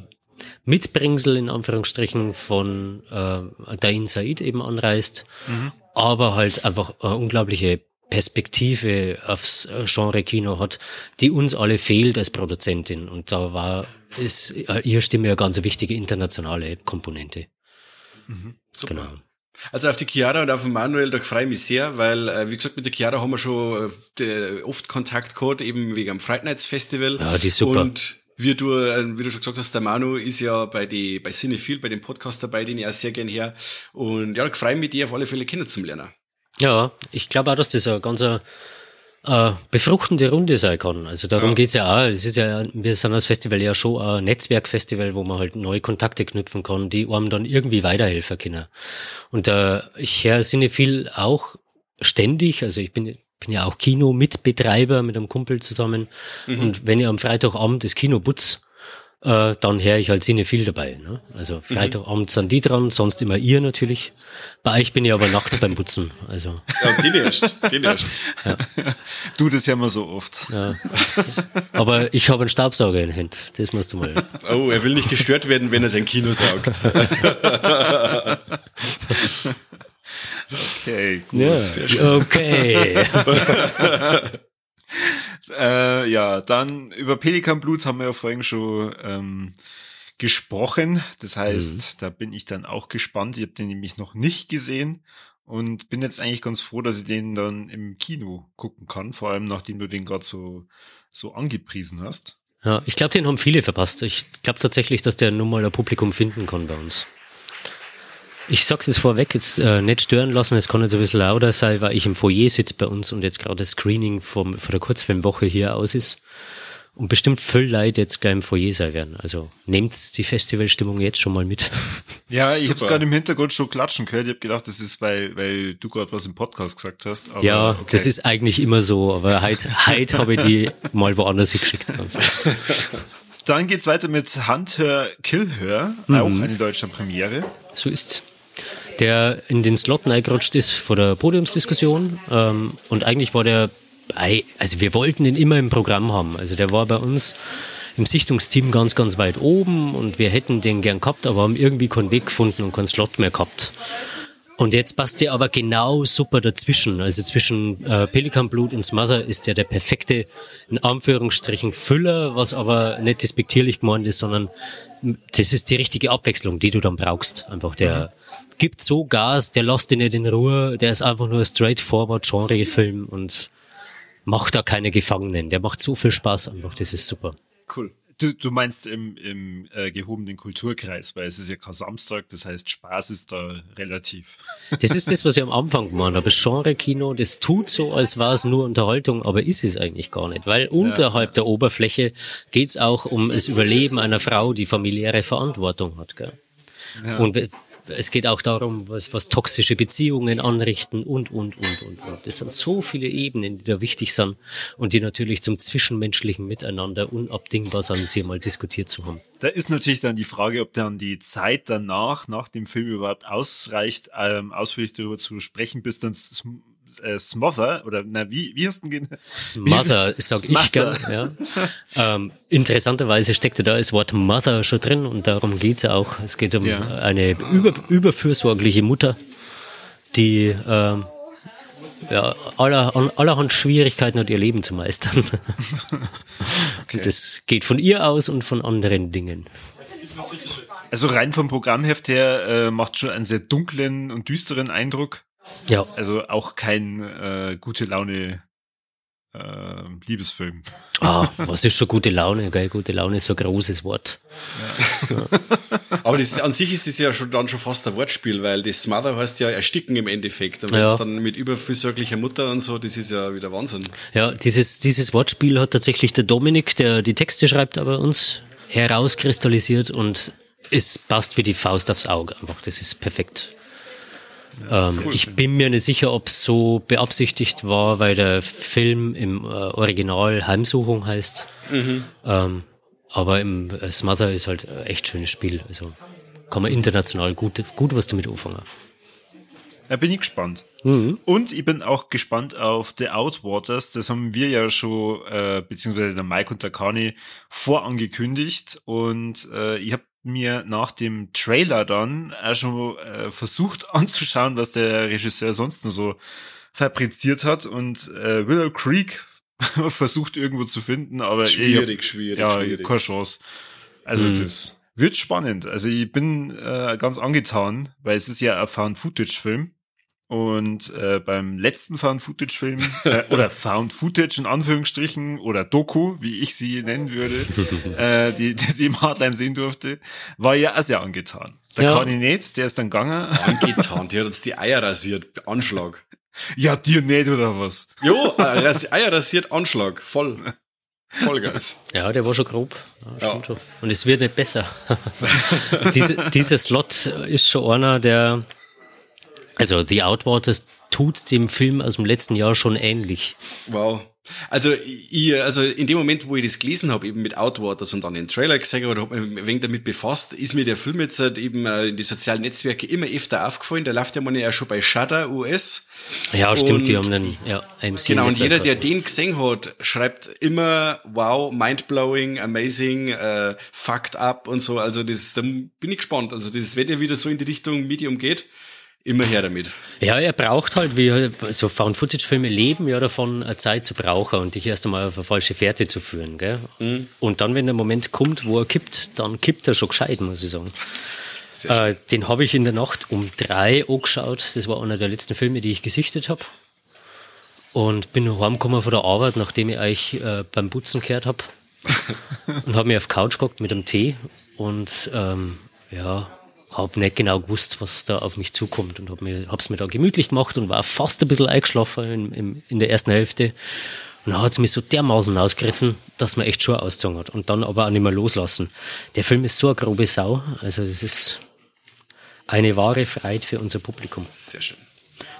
Mitbringsel in Anführungsstrichen von äh, Dain Said eben anreist, mhm. aber halt einfach eine unglaubliche Perspektive aufs Genre Kino hat, die uns alle fehlt als Produzentin. Und da war ist äh, ihre Stimme eine ganz wichtige internationale Komponente. Mhm. Genau. Also auf die Chiara und auf den Manuel, da freue ich mich sehr, weil, äh, wie gesagt, mit der Chiara haben wir schon äh, oft Kontakt gehabt, eben wegen am Fright Nights Festival. Ja, die ist super. Und wie du, äh, wie du schon gesagt hast, der Manu ist ja bei die, bei Cinephile, bei dem Podcast dabei, den ich auch sehr gern her. Und ja, da freue ich mich, die auf alle Fälle kennenzulernen. Ja, ich glaube auch, dass das ein ganzer äh, befruchtende Runde sein kann. Also darum ja. geht's ja auch. Es ist ja, wir sind als Festival ja schon ein Netzwerkfestival, wo man halt neue Kontakte knüpfen kann, die einem dann irgendwie weiterhelfen können. Und äh, ich höre viel auch ständig, also ich bin bin ja auch Kino-Mitbetreiber mit einem Kumpel zusammen. Mhm. Und wenn ich am Freitagabend das Kino putz, äh, dann höre ich halt Sinne viel dabei. Ne? Also mhm. Freitagabend sind die dran, sonst immer ihr natürlich. Bei euch bin ich aber nachts beim Putzen. Also. Ja, die nicht, die nicht. Ja. Du, das hören wir so oft. Ja, aber ich habe einen Staubsauger in der Hand. Das musst du mal. Oh, er will nicht gestört werden, wenn er sein Kino saugt. <laughs> okay, gut. Ja, okay. <laughs> <laughs> Äh, ja, dann über Pelikanblut haben wir ja vorhin schon ähm, gesprochen. Das heißt, mhm. da bin ich dann auch gespannt. Ich habe den nämlich noch nicht gesehen und bin jetzt eigentlich ganz froh, dass ich den dann im Kino gucken kann, vor allem nachdem du den gerade so, so angepriesen hast. Ja, ich glaube, den haben viele verpasst. Ich glaube tatsächlich, dass der nun mal ein Publikum finden kann bei uns. Ich sag's jetzt vorweg, jetzt äh, nicht stören lassen, es kann jetzt ein bisschen lauter sein, weil ich im Foyer sitze bei uns und jetzt gerade das Screening vom, von der Kurzfilmwoche hier aus ist. Und bestimmt viel Leute jetzt gleich im Foyer sein werden. Also nehmt die Festivalstimmung jetzt schon mal mit. <laughs> Ja, ich habe es gerade im Hintergrund schon klatschen gehört. Ich habe gedacht, das ist, weil, weil du gerade was im Podcast gesagt hast. Aber ja, okay. das ist eigentlich immer so, aber heute, heute habe ich die <laughs> mal woanders geschickt. <laughs> Dann geht's weiter mit Hunter Killhör, mhm. auch eine deutsche Premiere. So ist's der in den Slot reingerutscht ist vor der Podiumsdiskussion. Ähm, und eigentlich war der bei, also wir wollten ihn immer im Programm haben. Also der war bei uns im Sichtungsteam ganz, ganz weit oben und wir hätten den gern gehabt, aber haben irgendwie keinen Weg gefunden und keinen Slot mehr gehabt. Und jetzt passt der aber genau super dazwischen. Also zwischen äh, Pelikanblut und Smother ist der der perfekte, in Anführungsstrichen, Füller, was aber nicht despektierlich gemeint ist, sondern das ist die richtige Abwechslung, die du dann brauchst. Einfach der mhm. gibt so Gas, der lässt dich nicht in Ruhe, der ist einfach nur straightforward Genre-Film und macht da keine Gefangenen. Der macht so viel Spaß einfach, das ist super. Cool. Du, du meinst im, im äh, gehobenen Kulturkreis, weil es ist ja kein Samstag, das heißt Spaß ist da relativ. <laughs> Das ist das, was ich am Anfang gemeint habe. Genre-Kino, das tut so, als war es nur Unterhaltung, aber ist es eigentlich gar nicht. Weil unterhalb ja. der Oberfläche geht es auch um das Überleben einer Frau, die familiäre Verantwortung hat. Gell? Ja. Und es geht auch darum, was, was toxische Beziehungen anrichten und, und, und, und, und. Das sind so viele Ebenen, die da wichtig sind und die natürlich zum zwischenmenschlichen Miteinander unabdingbar sind, sie mal diskutiert zu haben. Da ist natürlich dann die Frage, ob dann die Zeit danach, nach dem Film überhaupt ausreicht, ähm, ausführlich darüber zu sprechen, bis dann äh, Smother oder na wie wie hast du ihn Smother <laughs> sag Smother. ich gern, ja. ähm, interessanterweise steckte da das Wort Mother schon drin und darum geht's ja auch. Es geht um ja. eine über, überfürsorgliche Mutter, die ähm, ja, aller, allerhand Schwierigkeiten hat, ihr Leben zu meistern. <laughs> okay. Das geht von ihr aus und von anderen Dingen. Also rein vom Programmheft her äh, macht schon einen sehr dunklen und düsteren Eindruck. Ja. Also auch kein äh, gute Laune äh, Liebesfilm. Ah, was ist schon gute Laune, gell? Gute Laune ist so ein großes Wort. Ja. Ja. Aber das, an sich ist das ja schon dann schon fast ein Wortspiel, weil das Mother heißt ja ersticken im Endeffekt. Und ja. dann mit überfürsorglicher Mutter und so, das ist ja wieder Wahnsinn. Ja, dieses, dieses Wortspiel hat tatsächlich der Dominik, der die Texte schreibt, aber uns herauskristallisiert und es passt wie die Faust aufs Auge einfach. Das ist perfekt ähm, cool, ich bin mir nicht sicher, ob es so beabsichtigt war, weil der Film im äh, Original Heimsuchung heißt. Mhm. Ähm, aber im äh, Smother ist halt ein echt schönes Spiel. Also kann man international gut, gut was damit anfangen. Da bin ich gespannt. Mhm. Und ich bin auch gespannt auf The Outwaters. Das haben wir ja schon, äh, beziehungsweise der Mike und der Kani vorangekündigt. Und äh, ich habe mir nach dem Trailer dann auch schon äh, versucht <laughs> anzuschauen, was der Regisseur sonst nur so fabriziert hat und äh, Willow Creek <laughs> versucht irgendwo zu finden, aber schwierig, ich, schwierig, ja, schwierig. keine Chance. Also mhm. das wird spannend. Also ich bin äh, ganz angetan, weil es ist ja ein Found-Footage-Film und äh, beim letzten Found-Footage-Film, äh, oder <laughs> Found-Footage in Anführungsstrichen, oder Doku, wie ich sie nennen würde, <laughs> äh, die, die sie im Hardline sehen durfte, war ja auch sehr angetan. Der ja. kann ich nicht, der ist dann gegangen. Angetan, die hat uns die Eier rasiert, Anschlag. Ja, dir nicht, oder was? Jo, äh, Eier rasiert, Anschlag, voll. Vollgas. Ja, der war schon grob. Ja, stimmt ja. schon. Und es wird nicht besser. <laughs> Diese, dieser Slot ist schon einer, der also The Outwaters tut's dem Film aus dem letzten Jahr schon ähnlich. Wow. Also ich, also in dem Moment, wo ich das gelesen habe, eben mit Outwaters und dann den Trailer gesehen habe oder habe mich ein wenig damit befasst, ist mir der Film jetzt halt eben äh, in die sozialen Netzwerke immer öfter aufgefallen. Der läuft ja mal ja schon bei Shudder US. Ja, stimmt, und, die haben einen ja, AMC Genau, und jeder, der den gesehen hat, schreibt immer wow, mindblowing, amazing, äh, fucked up und so. Also das, da bin ich gespannt. Also das, wenn er wieder so in die Richtung Medium geht, Immer her damit. Ja, er braucht halt, wie so Found-Footage-Filme leben ja davon, eine Zeit zu brauchen und dich erst einmal auf eine falsche Fährte zu führen. Gell? Mhm. Und dann, wenn der Moment kommt, wo er kippt, dann kippt er schon gescheit, muss ich sagen. Äh, den habe ich in der Nacht um drei angeschaut. Das war einer der letzten Filme, die ich gesichtet habe. Und bin heimgekommen von der Arbeit, nachdem ich euch äh, beim Putzen gehört habe. <laughs> und habe mich auf Couch gehockt mit einem Tee und ähm, ja, habe nicht genau gewusst, was da auf mich zukommt und habe mir, hab's mir da gemütlich gemacht und war fast ein bisschen eingeschlafen in, in, in der ersten Hälfte. Und dann hat es mich so dermaßen ausgerissen, dass man echt schon ausgezogen hat. Und dann aber auch nicht mehr loslassen. Der Film ist so eine grobe Sau. Also das ist eine wahre Freiheit für unser Publikum. Sehr schön.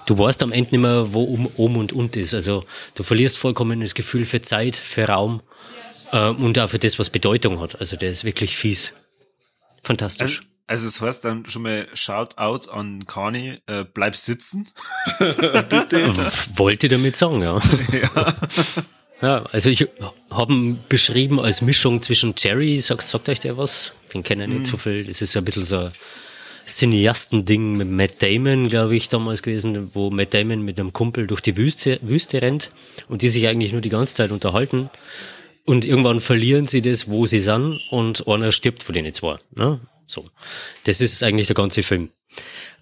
Du weißt am Ende nicht mehr, wo um, um und und ist. Also du verlierst vollkommen das Gefühl für Zeit, für Raum äh, und auch für das, was Bedeutung hat. Also der ist wirklich fies. Fantastisch. Also also es heißt dann schon mal Shoutout an Kani, äh, bleib sitzen. <laughs> Wollte damit sagen, ja. <laughs> ja. Ja, also ich habe ihn beschrieben als Mischung zwischen Jerry, sagt, sagt euch der was? Den kennen ich nicht mm. so viel. Das ist so ein bisschen so ein Cineasten-Ding mit Matt Damon, glaube ich, damals gewesen, wo Matt Damon mit einem Kumpel durch die Wüste, Wüste rennt und die sich eigentlich nur die ganze Zeit unterhalten. Und irgendwann verlieren sie das, wo sie sind und einer stirbt von denen zwei. Ne? So. Das ist eigentlich der ganze Film.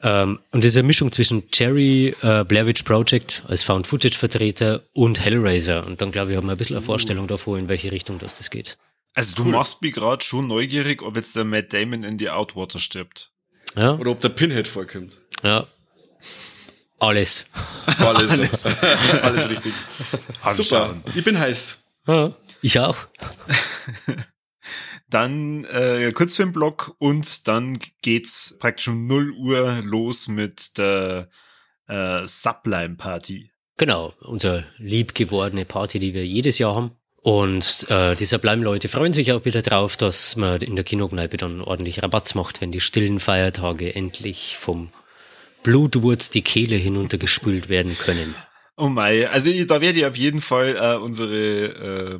Ähm, und das ist eine Mischung zwischen Jerry, äh, Blair Witch Project als Found-Footage-Vertreter und Hellraiser. Und dann, glaube ich, haben wir ein bisschen eine Vorstellung davor, in welche Richtung das, das geht. Also du cool. machst mich gerade schon neugierig, ob jetzt der Matt Damon in die Outwater stirbt. Ja. Oder ob der Pinhead vorkommt. Ja. Alles. Alles. Alles, <laughs> Alles richtig. Super. Ich bin heiß. Ja, ich auch. <laughs> Dann äh, Kurzfilmblock und dann geht's praktisch um 0 Uhr los mit der äh, Sublime Party. Genau, unsere liebgewordene Party, die wir jedes Jahr haben. Und äh, die Sublime-Leute freuen sich auch wieder drauf, dass man in der Kinokneipe dann ordentlich Rabatz macht, wenn die stillen Feiertage endlich vom Blutwurz die Kehle hinuntergespült werden können. Oh mein, also da werde ich auf jeden Fall äh, unsere, äh,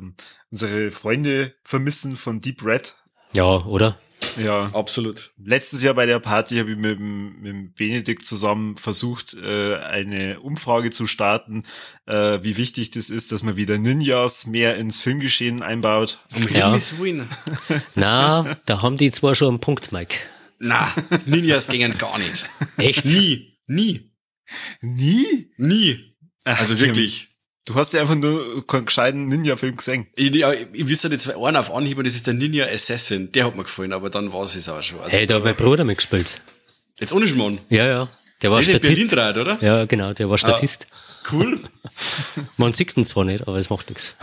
unsere Freunde vermissen von Deep Red. Ja, oder? Ja, absolut. Letztes Jahr bei der Party habe ich mit, mit dem Benedikt zusammen versucht, äh, eine Umfrage zu starten, äh, wie wichtig das ist, dass man wieder Ninjas mehr ins Filmgeschehen einbaut. Um ja. Win. <laughs> Na, da haben die zwar schon einen Punkt, Mike. Na, Ninjas gingen gar nicht. Echt? Nie, nie. Nie? Nie. Also wirklich. Du hast ja einfach nur keinen gescheiten Ninja-Film gesehen. Ich, ja, ich wüsste jetzt einen auf Anhieb, das ist der Ninja Assassin. Der hat mir gefallen, aber dann war es auch schon. Also, hey, da hat mein Bruder mitgespielt. Jetzt ohne Schmarrn? Ja, ja. Der war der Statist. Berlin oder? Ja, genau, der war Statist. Ah, cool. <laughs> Man sieht ihn zwar nicht, aber es macht nichts.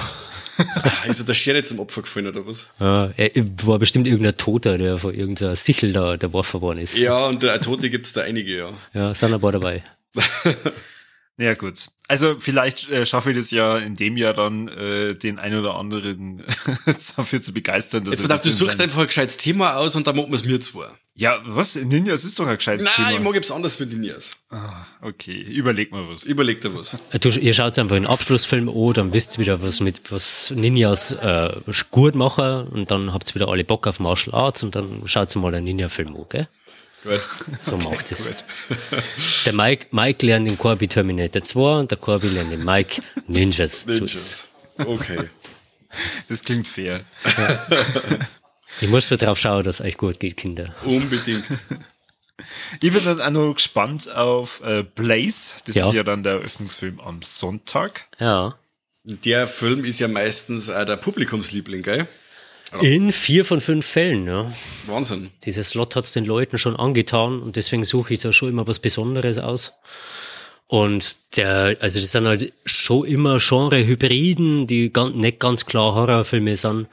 Ah, <laughs> ist er der Schere zum Opfer gefallen oder was? Ja, er war bestimmt irgendein Toter, der von irgendeiner Sichel da der Waffe worden ist. Ja, und der Tote gibt's da einige, ja. Ja, sind ein paar dabei. <laughs> Ja, gut. Also vielleicht äh, schaffe ich das ja in dem Jahr dann, äh, den einen oder anderen <laughs> dafür zu begeistern. Dass Jetzt pass du suchst einfach ein gescheites Thema aus und dann machen wir es mir zwar. Ja, was? Ninjas ist doch ein gescheites Nein, Thema. Nein, ich mag etwas anderes für Ninjas. Ah, okay, überleg mal was. Überleg dir was. Äh, du, ihr schaut einfach einen Abschlussfilm an, dann wisst ihr wieder, was mit was Ninjas äh, gut machen und dann habt ihr wieder alle Bock auf Martial Arts und dann schaut ihr mal einen Ninja-Film an, gell? Gut. So okay, macht es. Der Mike, Mike lernt den Corby Terminator 2 und der Corby lernt den Mike Ninjas. <laughs> Ninjas. Okay. Das klingt fair. Ja. Ich muss schon drauf schauen, dass es euch gut geht, Kinder. Unbedingt. Ich bin dann auch noch gespannt auf äh, Blaze. Das ja. ist ja dann der Eröffnungsfilm am Sonntag. Ja. Der Film ist ja meistens äh, der Publikumsliebling, gell? In vier von fünf Fällen, ja. Wahnsinn. Dieser Slot hat's den Leuten schon angetan und deswegen suche ich da schon immer was Besonderes aus. Und der, also das sind halt schon immer Genre-Hybriden, die ganz, nicht ganz klar Horrorfilme sind,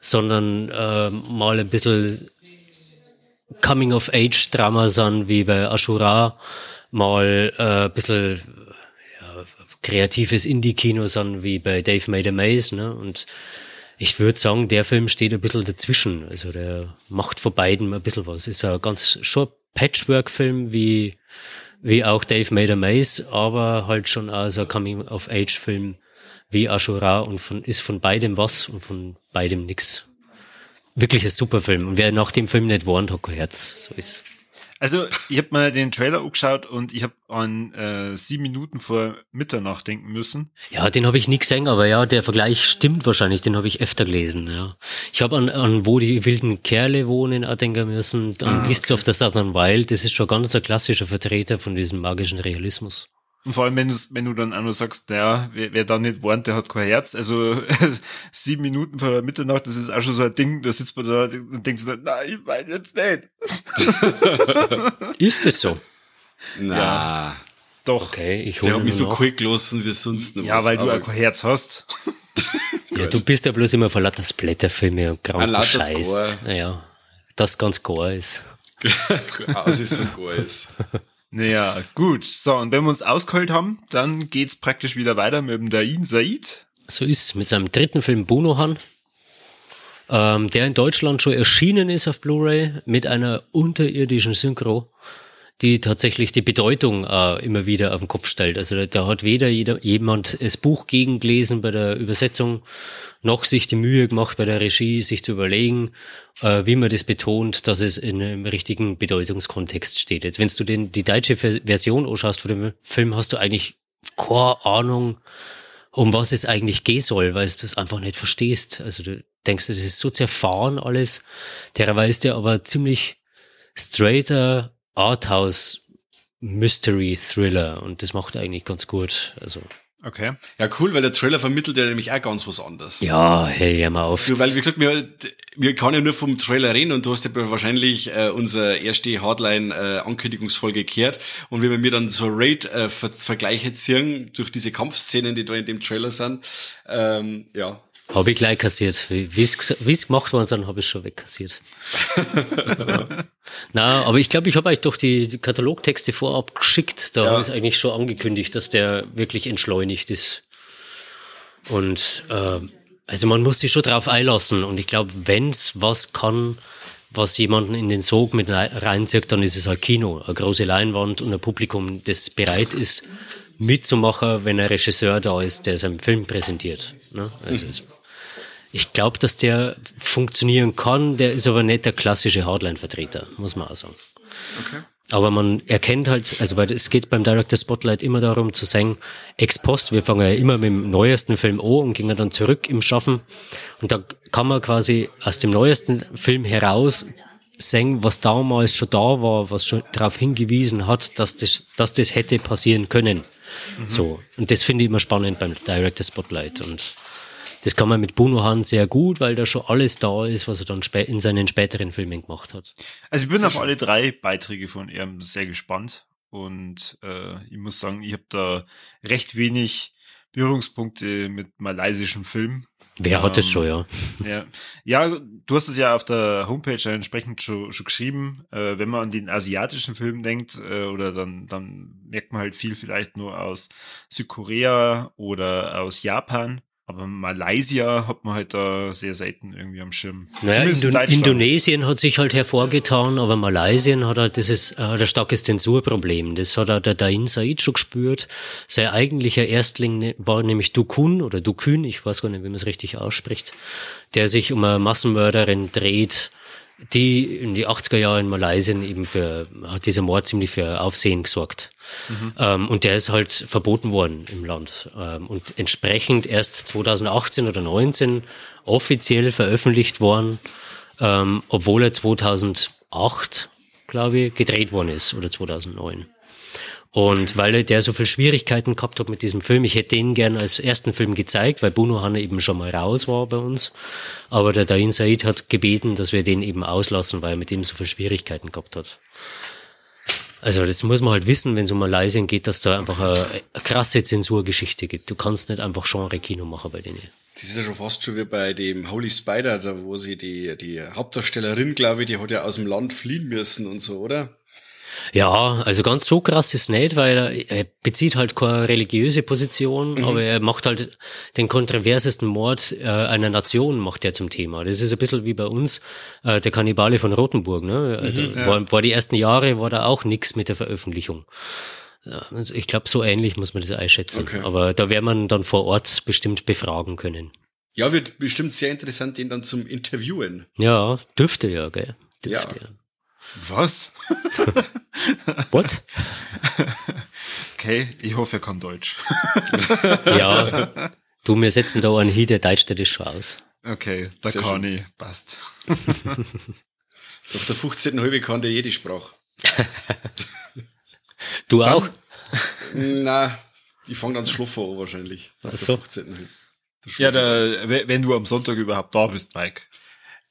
sondern äh, mal ein bisschen Coming-of-Age-Drama sind, wie bei Ashura, mal äh, ein bisschen ja, kreatives Indie-Kino sind, wie bei Dave Made a Maze, ne? Und ich würde sagen, der Film steht ein bisschen dazwischen. Also der macht vor beiden ein bisschen was. Ist ein ganz schon Patchwork-Film wie, wie auch Dave Made a Maze, aber halt schon auch so ein Coming-of-Age-Film wie Ashura und von, ist von beidem was und von beidem nix. Wirklich ein super Film. Und wer nach dem Film nicht warnt, hat kein Herz. So ist Also, ich habe mal den Trailer angeschaut und ich habe an äh, sieben Minuten vor Mitternacht denken müssen. Ja, den habe ich nie gesehen, aber ja, der Vergleich stimmt wahrscheinlich, den habe ich öfter gelesen, ja. Ich habe an, an wo die wilden Kerle wohnen auch denken müssen, an ah, Beasts okay. of the Southern Wild, das ist schon ganz ein klassischer Vertreter von diesem magischen Realismus. Und vor allem, wenn du, wenn du dann auch noch sagst, ja, wer, wer da nicht warnt, der hat kein Herz. Also <laughs> sieben Minuten vor Mitternacht, das ist auch schon so ein Ding, da sitzt man da und denkt sich dann, nein, ich meine jetzt nicht. <laughs> ist es so? Na. Ja, doch. Okay, ich hat mich so quick gelassen wie sonst noch Ja, was, weil du auch kein Herz hast. <laughs> ja, du bist ja bloß immer vor lauter Splatterfilme und kranken Scheiß. Ja, das ganz gar ist. Aus ist so gar ist. Naja, gut. So, und wenn wir uns ausgeholt haben, dann geht's praktisch wieder weiter mit dem Dain Said. So ist mit seinem dritten Film Bonohan, ähm, der in Deutschland schon erschienen ist auf Blu-ray mit einer unterirdischen Synchro, die tatsächlich die Bedeutung äh, immer wieder auf den Kopf stellt. Also da, da hat weder jeder, jemand das Buch gegengelesen bei der Übersetzung noch sich die Mühe gemacht bei der Regie, sich zu überlegen, äh, wie man das betont, dass es in einem richtigen Bedeutungskontext steht. Jetzt, wenn du den, die deutsche Version anschaust von dem Film, hast du eigentlich keine Ahnung, um was es eigentlich gehen soll, weil du es einfach nicht verstehst. Also du denkst, das ist so zerfahren alles. Derweil ist der aber ziemlich straighter Arthouse Mystery Thriller und das macht eigentlich ganz gut. Also Okay. Ja, cool, weil der Trailer vermittelt ja nämlich auch ganz was anderes. Ja, hey, hör mal auf. Du, weil, wie gesagt, wir, wir kann ja nur vom Trailer reden und du hast ja wahrscheinlich äh, unsere erste Hardline-Ankündigungsfolge äh, gehört und wenn wir mir dann so Raid-Vergleiche äh, ziehen durch diese Kampfszenen, die da in dem Trailer sind, ähm, ja, habe ich gleich kassiert. Wie es gemacht worden ist, habe ich schon wegkassiert. ja. <laughs> Na, aber ich glaube, ich habe euch doch die, die Katalogtexte vorab geschickt. Da ja. habe ich eigentlich schon angekündigt, dass der wirklich entschleunigt ist. Und äh, also man muss sich schon drauf einlassen. Und ich glaube, wenn's was kann, was jemanden in den Sog mit reinzieht, dann ist es halt Kino. Eine große Leinwand und ein Publikum, das bereit ist, mitzumachen, wenn ein Regisseur da ist, der seinen Film präsentiert. Ne? Also mhm. Ich glaube, dass der funktionieren kann, der ist aber nicht der klassische Hardline-Vertreter, muss man auch sagen. Okay. Aber man erkennt halt, also weil es geht beim Director Spotlight immer darum zu sagen, ex post, wir fangen ja immer mit dem neuesten Film an und gehen dann zurück im Schaffen. Und da kann man quasi aus dem neuesten Film heraus sehen, was damals schon da war, was schon darauf hingewiesen hat, dass das, dass das hätte passieren können. Mhm. So. Und das finde ich immer spannend beim Director Spotlight. Und das kann man mit Bruno Hahn sehr gut, weil da schon alles da ist, was er dann in seinen späteren Filmen gemacht hat. Also ich bin auf alle drei Beiträge von ihm sehr gespannt und äh, ich muss sagen, ich habe da recht wenig Berührungspunkte mit malaysischen Filmen. Wer ähm, hat das schon, ja. ja. Ja, du hast es ja auf der Homepage entsprechend schon, schon geschrieben. Äh, wenn man an den asiatischen Film denkt, äh, oder dann, dann merkt man halt viel vielleicht nur aus Südkorea oder aus Japan. Aber Malaysia hat man halt da sehr selten irgendwie am Schirm. Naja, Indo Indonesien hat sich halt hervorgetan, aber Malaysia hat halt dieses äh, ein starkes Zensurproblem. Das hat auch der Dain Said schon gespürt. Sein eigentlicher Erstling ne, war nämlich Dukun oder Dukun, ich weiß gar nicht, wie man es richtig ausspricht, der sich um eine Massenmörderin dreht, die in die 80er Jahre in Malaysia eben für, hat dieser Mord ziemlich für Aufsehen gesorgt. Mhm. Ähm, und der ist halt verboten worden im Land. Ähm, und entsprechend erst 2018 oder 19 offiziell veröffentlicht worden, ähm, obwohl er 2008, glaube ich, gedreht worden ist oder 2009. Und weil der so viel Schwierigkeiten gehabt hat mit diesem Film, ich hätte den gern als ersten Film gezeigt, weil Bruno Hanna eben schon mal raus war bei uns. Aber der Dain Said hat gebeten, dass wir den eben auslassen, weil er mit dem so viel Schwierigkeiten gehabt hat. Also das muss man halt wissen, wenn es um Malaysia geht, dass da einfach eine, eine krasse Zensurgeschichte gibt. Du kannst nicht einfach Genre-Kino machen bei denen. Das ist ja schon fast schon wie bei dem Holy Spider, da wo sie die, die Hauptdarstellerin, glaube ich, die hat ja aus dem Land fliehen müssen und so, oder? Ja, also ganz so krass ist nicht, weil er, er bezieht halt keine religiöse Position, mhm. aber er macht halt den kontroversesten Mord äh, einer Nation macht er zum Thema. Das ist ein bisschen wie bei uns äh, der Kannibale von Rothenburg. Ne? Mhm, ja. war, war die ersten Jahre war da auch nichts mit der Veröffentlichung. Also ich glaube, so ähnlich muss man das einschätzen. Okay. Aber da wäre man dann vor Ort bestimmt befragen können. Ja, wird bestimmt sehr interessant, ihn dann zum Interviewen. Ja, dürfte ja, gell? Dürfte ja. ja. Was? <laughs> What? <laughs> Okay, ich hoffe, er kann Deutsch. <laughs> Ja. Du, wir setzen da einen Hi, der Deutsch dir das schon aus. Okay, da Sehr kann ich. Passt. <laughs> Doch der 15. halbe kann der jede Sprache. Du auch? Na, ich fange dann schlafen an wahrscheinlich. Der so. 15. halbe. Der Ja, wenn wenn du am Sonntag überhaupt da bist, Mike.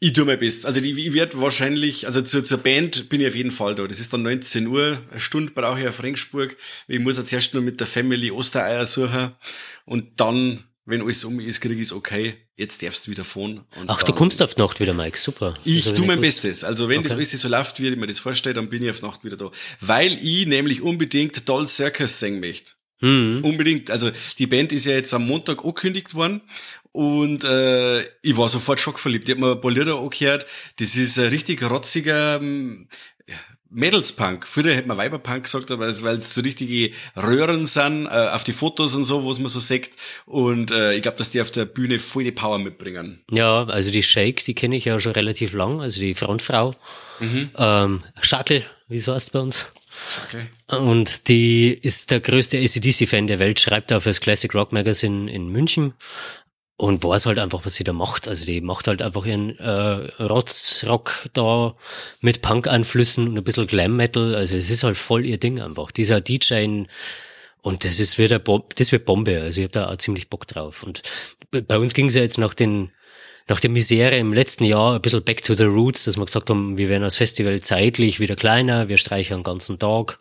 Ich tue mein Bestes. Also die, ich werde wahrscheinlich, also zur, zur Band bin ich auf jeden Fall da. Das ist dann 19 Uhr, eine Stunde brauche ich auf Regensburg. Ich muss jetzt erst nur mit der Family Ostereier suchen und dann, wenn alles um ist, kriege ich es okay. Jetzt darfst du wieder fahren. Ach, du kommst auf Nacht wieder, Mike. Super. Ich Das tue mein gewusst. Bestes. Also wenn das Okay. alles so läuft, wie ich mir das vorstelle, dann bin ich auf Nacht wieder da. Weil ich nämlich unbedingt Doll Circus singen möchte. Mhm. Unbedingt. Also die Band ist ja jetzt am Montag angekündigt worden und äh, ich war sofort schockverliebt. Ich hab mir Lieder angehört. Das ist ein richtig rotziger ähm, Mädelspunk. Früher hätte man Weiberpunk gesagt, aber es, weil es so richtige Röhren sind, äh, auf die Fotos und so, was man so sagt. Und äh, ich glaube, dass die auf der Bühne voll die Power mitbringen. Ja, also die Shake, die kenne ich ja schon relativ lang, also die Frontfrau. Mhm. Ähm, Schackel, wie so heißt bei uns. Okay. Und die ist der größte ACDC-Fan der Welt, schreibt auch fürs Classic Rock Magazine in München und weiß halt einfach, was sie da macht. Also die macht halt einfach ihren äh, Rotzrock da mit Punk-Einflüssen und ein bisschen Glam-Metal. Also es ist halt voll ihr Ding einfach. Dieser DJ und das ist wieder Bo das wird Bombe. Also ich habe da auch ziemlich Bock drauf. Und bei uns ging es ja jetzt nach den nach der Misere im letzten Jahr ein bisschen back to the roots, dass wir gesagt haben, wir werden das Festival zeitlich wieder kleiner, wir streichen den ganzen Tag,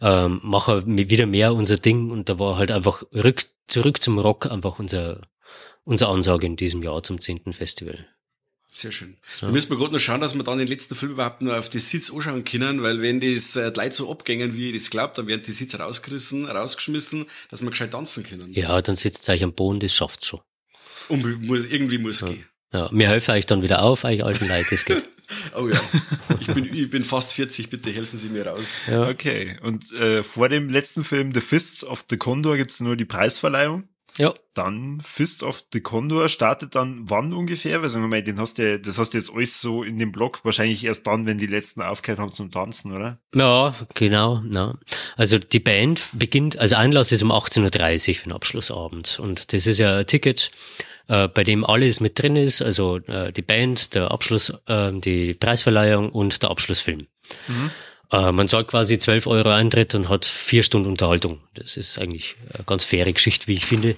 ähm, machen wieder mehr unser Ding und da war halt einfach rück, zurück zum Rock einfach unser, unsere Ansage in diesem Jahr zum 10. Festival. Sehr schön. Da müssen wir gerade noch schauen, dass wir dann den letzten Film überhaupt noch auf die Sitz anschauen können, weil wenn das äh, die Leute so abgängen, wie ich das glaubt, dann werden die Sitz rausgerissen, rausgeschmissen, dass wir gescheit tanzen können. Ja, dann sitzt euch am Boden, das schafft's schon. Und muss, irgendwie muss gehen. Ja, wir helfen euch dann wieder auf, euch alten Leute, das geht. <laughs> Oh ja. Ich bin, ich bin fast 40, bitte helfen Sie mir raus. Ja. Okay, und äh, vor dem letzten Film The Fist of the Condor gibt's nur die Preisverleihung. Ja, Dann Fist of the Condor startet dann wann ungefähr? Weil sagen wir mal, den hast du, das hast du jetzt alles so in dem Blog, wahrscheinlich erst dann, wenn die letzten aufgehört haben zum Tanzen, oder? Ja, genau. Ja. Also die Band beginnt, also Einlass ist um 18.30 Uhr für den Abschlussabend. Und das ist ja ein Ticket, äh, bei dem alles mit drin ist, also äh, die Band, der Abschluss, äh, die Preisverleihung und der Abschlussfilm. Äh, man zahlt quasi 12 Euro Eintritt und hat vier Stunden Unterhaltung. Das ist eigentlich eine ganz faire Geschichte, wie ich finde.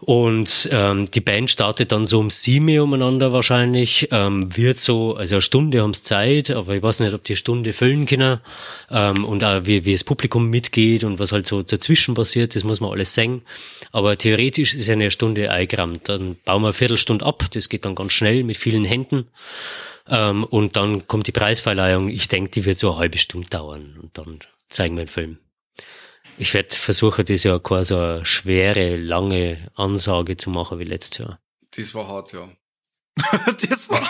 Und ähm, die Band startet dann so um sieben Uhr umeinander wahrscheinlich, ähm, wird so, also eine Stunde haben's Zeit, aber ich weiß nicht, ob die Stunde füllen können ähm, und auch wie, wie das Publikum mitgeht und was halt so dazwischen passiert, das muss man alles sehen. Aber theoretisch ist eine Stunde eingerammt. Dann bauen wir eine Viertelstunde ab, das geht dann ganz schnell mit vielen Händen. Ähm, und dann kommt die Preisverleihung. Ich denke, die wird so eine halbe Stunde dauern und dann zeigen wir den Film. Ich werde versuchen, das Jahr keine so eine schwere, lange Ansage zu machen wie letztes Jahr. Das war hart, ja. <laughs> das war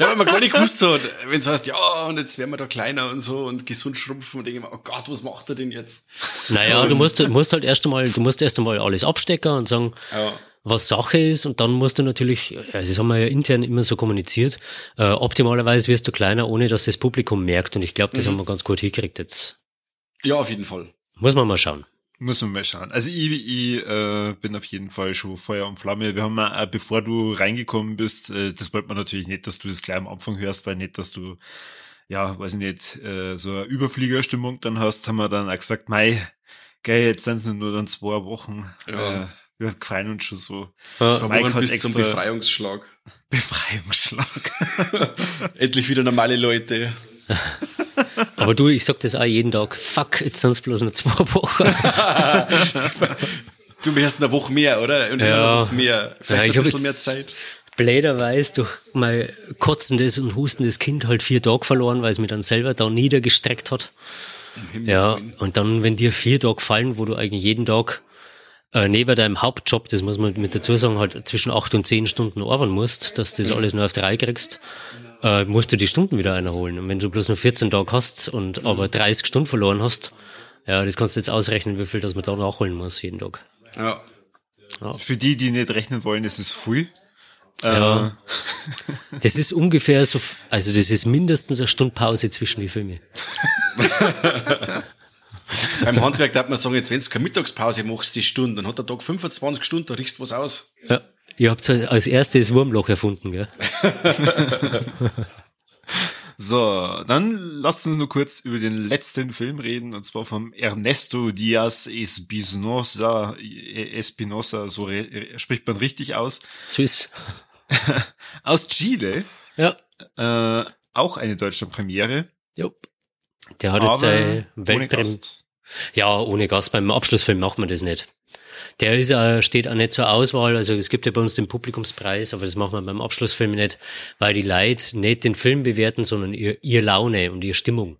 Ja, weil man gar nicht gewusst hat, wenn es heißt, ja, und jetzt werden wir da kleiner und so und gesund schrumpfen und denken, wir, oh Gott, was macht er denn jetzt? Naja, du musst, musst halt erst einmal, du musst erst einmal alles abstecken und sagen, Ja. Was Sache ist und dann musst du natürlich, ja, das haben wir ja intern immer so kommuniziert, äh, optimalerweise wirst du kleiner, ohne dass das Publikum merkt und ich glaube, das haben wir ganz gut hingekriegt jetzt. Ja, auf jeden Fall. Muss man mal schauen. Muss man mal schauen. Also ich, ich äh, bin auf jeden Fall schon Feuer und Flamme. Wir haben mal, äh, bevor du reingekommen bist, äh, das wollte man natürlich nicht, dass du das gleich am Anfang hörst, weil nicht, dass du, ja, weiß ich nicht, äh, so eine Überfliegerstimmung dann hast, haben wir dann auch gesagt, mei, geil, jetzt sind es nur dann zwei Wochen. Ja. Äh, wir freuen uns schon so. Ja, Mike Wochen hat bis zum extra- Befreiungsschlag. <laughs> Befreiungsschlag. <laughs> Endlich wieder normale Leute. <laughs> aber du, ich sag das auch jeden Tag, fuck, jetzt sind es bloß noch zwei Wochen. Du hast eine Woche mehr, oder? Und Ja. eine Woche mehr. Vielleicht Ja, ich ein bisschen mehr Zeit. Bläderweise durch mein kotzendes und hustendes Kind halt vier Tage verloren, weil es mich dann selber da niedergestreckt hat. Ja, und dann, wenn dir vier Tage fallen, wo du eigentlich jeden Tag äh, neben deinem Hauptjob, das muss man mit dazu sagen, halt zwischen acht und zehn Stunden arbeiten musst, dass du das alles nur auf drei kriegst, äh, musst du die Stunden wieder einholen. Und wenn du bloß nur 14 Tage hast und aber 30 Stunden verloren hast, ja, das kannst du jetzt ausrechnen, wie viel das man da nachholen muss jeden Tag. Ja. Für die, die nicht rechnen wollen, ist es viel. Ja. <laughs> Das ist ungefähr so, also das ist mindestens eine Stunde Pause zwischen die Filme. <laughs> <laughs> Beim Handwerk darf man sagen, jetzt wenn du keine Mittagspause machst, die Stunde, dann hat der Tag 25 Stunden, da riechst du was aus. Ja. Ihr habt als erstes Wurmloch erfunden, gell? <laughs> So, dann lasst uns nur kurz über den letzten Film reden, und zwar vom Ernesto Diaz Espinosa, Espinosa, so spricht man richtig aus. Süß. <laughs> aus Chile. Ja. Äh, auch eine deutsche Premiere. Jo. Der hat jetzt seine Weltpremiere. Ja, ohne Gast. Beim Abschlussfilm macht man das nicht. Der ist, äh, steht auch nicht zur Auswahl. Also es gibt ja bei uns den Publikumspreis, aber das machen wir beim Abschlussfilm nicht, weil die Leute nicht den Film bewerten, sondern ihr, ihr Laune und ihre Stimmung.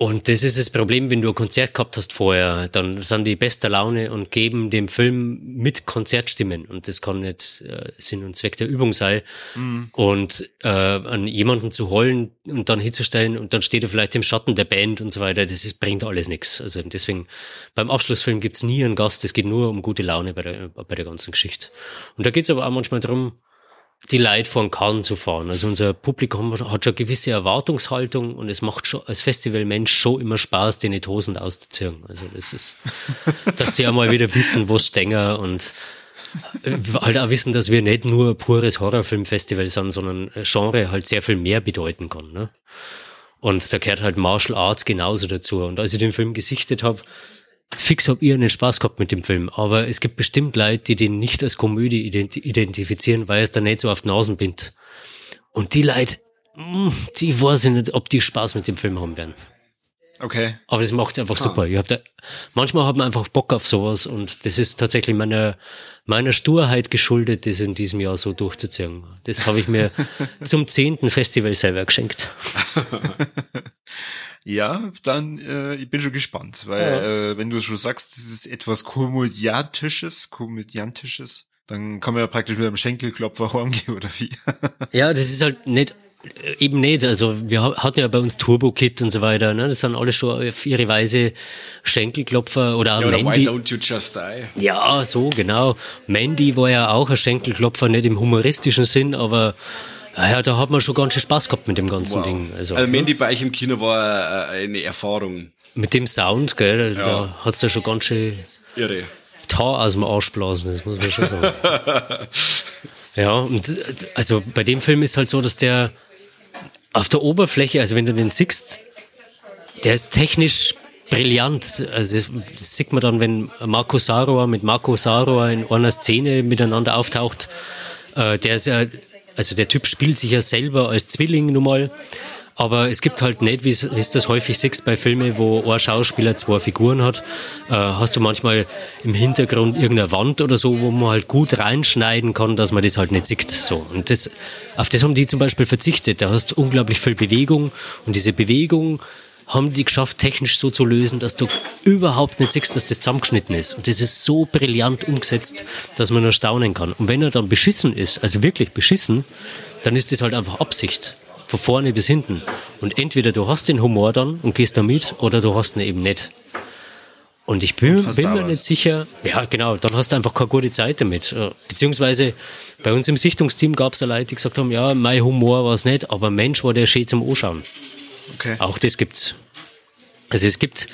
Und das ist das Problem, wenn du ein Konzert gehabt hast vorher, dann sind die bester Laune und geben dem Film mit Konzertstimmen. Und das kann nicht äh, Sinn und Zweck der Übung sein. Mhm. Und äh, an jemanden zu holen und dann hinzustellen und dann steht er vielleicht im Schatten der Band und so weiter, das ist, bringt alles nichts. Also deswegen, beim Abschlussfilm gibt's nie einen Gast, es geht nur um gute Laune bei der, bei der ganzen Geschichte. Und da geht's aber auch manchmal darum, die Leute vor den Kahn zu fahren. Also unser Publikum hat schon gewisse Erwartungshaltung und es macht schon als Festivalmensch schon immer Spaß, den Hosen auszuziehen. Also das ist, <laughs> dass sie einmal wieder wissen, was stänger und äh, halt auch wissen, dass wir nicht nur pures Horrorfilmfestival sind, sondern Genre halt sehr viel mehr bedeuten kann. Ne? Und da gehört halt Martial Arts genauso dazu. Und als ich den Film gesichtet habe, fix hab ich einen Spaß gehabt mit dem Film, aber es gibt bestimmt Leute, die den nicht als Komödie identifizieren, weil es da nicht so auf die Nasen bindet. Und die Leute, mm, die weiß ich nicht, ob die Spaß mit dem Film haben werden. Okay. Aber das macht's einfach ah. super. Ich hab da, manchmal hat man einfach Bock auf sowas und das ist tatsächlich meiner, meiner Sturheit geschuldet, das in diesem Jahr so durchzuziehen. Das habe ich mir <laughs> zum zehnten Festival selber geschenkt. <laughs> Ja, dann äh, ich bin schon gespannt, weil ja. äh, wenn du schon sagst, das ist etwas komödiantisches, komödiantisches, dann kann man ja praktisch mit einem Schenkelklopfer <laughs> heimgehen oder wie. ja, das ist halt nicht äh, eben nicht. Also wir hatten ja bei uns Turbo Kit und so weiter. Ne? Das sind alle schon auf ihre Weise Schenkelklopfer oder auch ja, Mandy. Why don't you just die? Ja, so genau. Mandy war ja auch ein Schenkelklopfer, nicht im humoristischen Sinn, aber ja, da hat man schon ganz schön Spaß gehabt mit dem ganzen wow. Ding. Also, also Mandy bei euch im Kino war äh, eine Erfahrung. Mit dem Sound, gell, ja. da hat's da schon ganz schön Irre. Tar aus dem Arsch blasen, das muss man schon sagen. <laughs> ja, und also bei dem Film ist halt so, dass der auf der Oberfläche, also wenn du den siehst, der ist technisch brillant. Also das, das sieht man dann, wenn Marco Saroa mit Marco Saroa in einer Szene miteinander auftaucht. Äh, der ist ja also der Typ spielt sich ja selber als Zwilling nun mal. Aber es gibt halt nicht, wie es das häufig siehst bei Filmen, wo ein Schauspieler zwei Figuren hat, äh, hast du manchmal im Hintergrund irgendeine Wand oder so, wo man halt gut reinschneiden kann, dass man das halt nicht sieht. So. Und das, auf das haben die zum Beispiel verzichtet. Da hast du unglaublich viel Bewegung und diese Bewegung haben die geschafft, technisch so zu lösen, dass du überhaupt nicht siehst, dass das zusammengeschnitten ist. Und das ist so brillant umgesetzt, dass man nur staunen kann. Und wenn er dann beschissen ist, also wirklich beschissen, dann ist das halt einfach Absicht. Von vorne bis hinten. Und entweder du hast den Humor dann und gehst damit, oder du hast ihn eben nicht. Und ich bin, und bin mir nicht sicher, ja genau, dann hast du einfach keine gute Zeit damit. Äh, beziehungsweise bei uns im Sichtungsteam gab es Leute, die gesagt haben, ja, mein Humor war es nicht, aber Mensch war der schön zum Anschauen. Okay. Auch das gibt's. Also es gibt,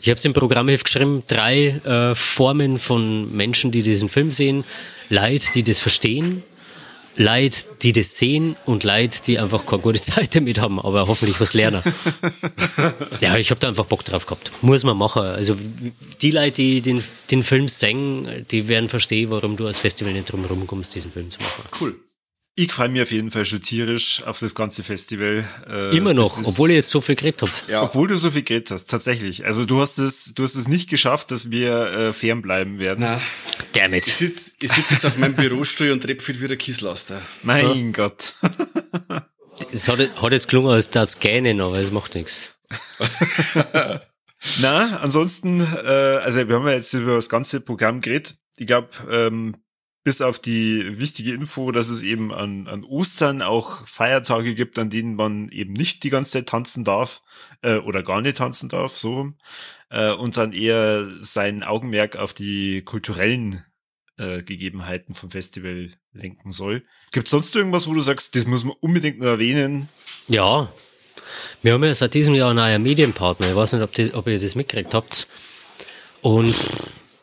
ich habe es im Programmheft geschrieben, drei äh, Formen von Menschen, die diesen Film sehen. Leid, die das verstehen, Leid, die das sehen und Leid, die einfach keine gute <laughs> Zeit damit haben, aber hoffentlich was lernen. <laughs> ja, ich habe da einfach Bock drauf gehabt. Muss man machen. Also die Leute, die den, den Film singen, die werden verstehen, warum du als Festival nicht drum kommst, diesen Film zu machen. Cool. Ich freue mich auf jeden Fall schon tierisch auf das ganze Festival. Äh, Immer noch, obwohl ich jetzt so viel geredet habe. Ja. Obwohl du so viel geredet hast, tatsächlich. Also du hast es, du hast es nicht geschafft, dass wir äh, fernbleiben werden. Na. Damn it. Ich sitze ich sitz jetzt auf meinem Bürostuhl und treffe viel wie ein Kisslaster. Mein ja. Gott. Es hat, hat jetzt gelungen, als das gähnen, aber es macht nichts. <laughs> Na, ansonsten, äh, also wir haben ja jetzt über das ganze Programm geredet. Ich glaube, ähm, bis auf die wichtige Info, dass es eben an, an Ostern auch Feiertage gibt, an denen man eben nicht die ganze Zeit tanzen darf äh, oder gar nicht tanzen darf, so. Äh, und dann eher sein Augenmerk auf die kulturellen äh, Gegebenheiten vom Festival lenken soll. Gibt sonst irgendwas, wo du sagst, das muss man unbedingt nur erwähnen? Ja, wir haben ja seit diesem Jahr einen neuen Medienpartner. Ich weiß nicht, ob, die, ob ihr das mitgekriegt habt. Und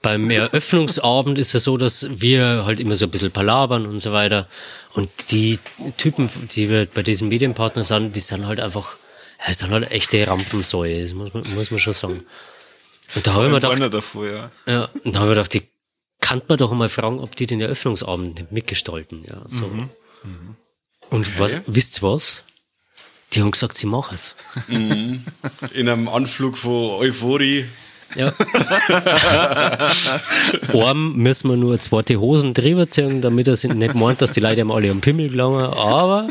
beim Eröffnungsabend ist es so, dass wir halt immer so ein bisschen palabern und so weiter. Und die Typen, die wir bei diesem Medienpartner sind, die sind halt einfach, ja, sind halt echte Rampensäue, das muss man, muss man schon sagen. Und da habe ich mir gedacht, davor, ja. ja, und da habe ich gedacht, die kann man doch mal fragen, ob die den Eröffnungsabend mitgestalten. Ja, so. Mhm. Und was, wisst ihr was? Die haben gesagt, sie machen es. In einem Anflug von Euphorie. Ja. <laughs> Arm müssen wir nur zweite Hosen drüber ziehen, damit er sich nicht meint, dass die Leute ihm alle am Pimmel gelangen. Aber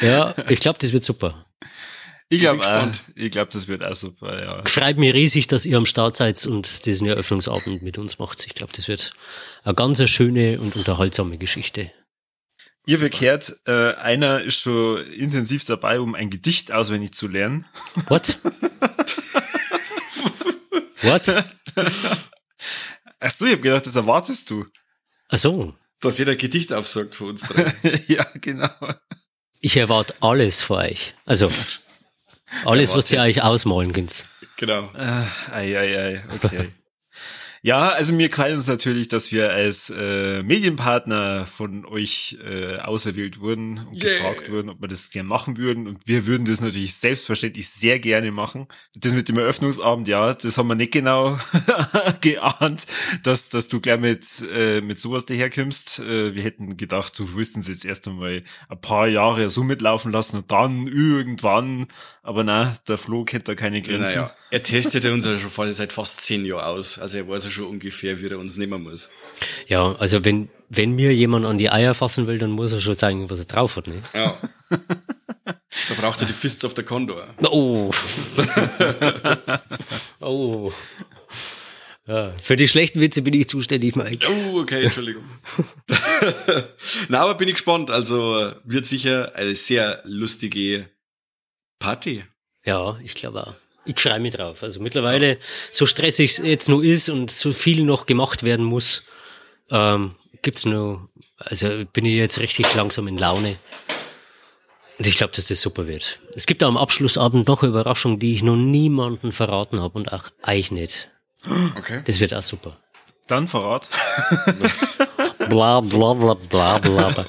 ja, ich glaube, das wird super. Ich glaube, ich glaube, das wird auch super, ja. Freut mich riesig, dass ihr am Start seid und diesen Eröffnungsabend mit uns macht. Ich glaube, das wird eine ganz schöne und unterhaltsame Geschichte. Ihr bekehrt, äh, einer ist schon intensiv dabei, um ein Gedicht auswendig zu lernen. What? <laughs> What? <laughs> Ach so, ich habe gedacht, das erwartest du. Ach so. Dass jeder Gedicht aufsagt für uns drei. <laughs> ja, genau. Ich erwarte alles von euch. Also, alles, was ihr euch ausmalen könnt. genau. Ei, ei, ei, okay. <laughs> Ja, also mir gefällt uns natürlich, dass wir als äh, Medienpartner von euch äh, auserwählt wurden und Yeah. gefragt wurden, ob wir das gerne machen würden. Und wir würden das natürlich selbstverständlich sehr gerne machen. Das mit dem Eröffnungsabend, ja, das haben wir nicht genau <laughs> geahnt, dass, dass du gleich mit, äh, mit sowas daherkommst. Äh, wir hätten gedacht, du willst uns jetzt erst einmal ein paar Jahre so mitlaufen lassen und dann irgendwann. Aber na, der Flo kennt da keine Grenzen. Naja, er testet ja uns ja schon vor- seit fast zehn Jahren aus. Also er weiß ja schon ungefähr, wie er uns nehmen muss. Ja, also wenn, wenn mir jemand an die Eier fassen will, dann muss er schon zeigen, was er drauf hat, ne? Ja. <laughs> da braucht er die Fists auf der Condor. Oh. <laughs> oh. Ja, für die schlechten Witze bin ich zuständig, Mike. Oh, okay, Entschuldigung. <laughs> Na, aber bin ich gespannt. Also wird sicher eine sehr lustige Party. Ja, ich glaube auch. Ich freue mich drauf. Also mittlerweile, so stressig es jetzt nur ist und so viel noch gemacht werden muss, ähm, gibt's nur, also bin ich jetzt richtig langsam in Laune. Und ich glaube, dass das super wird. Es gibt auch am Abschlussabend noch eine Überraschung, die ich noch niemandem verraten habe und auch euch nicht. Okay. Das wird auch super. Dann Verrat. <laughs> Bla bla bla bla bla. bla.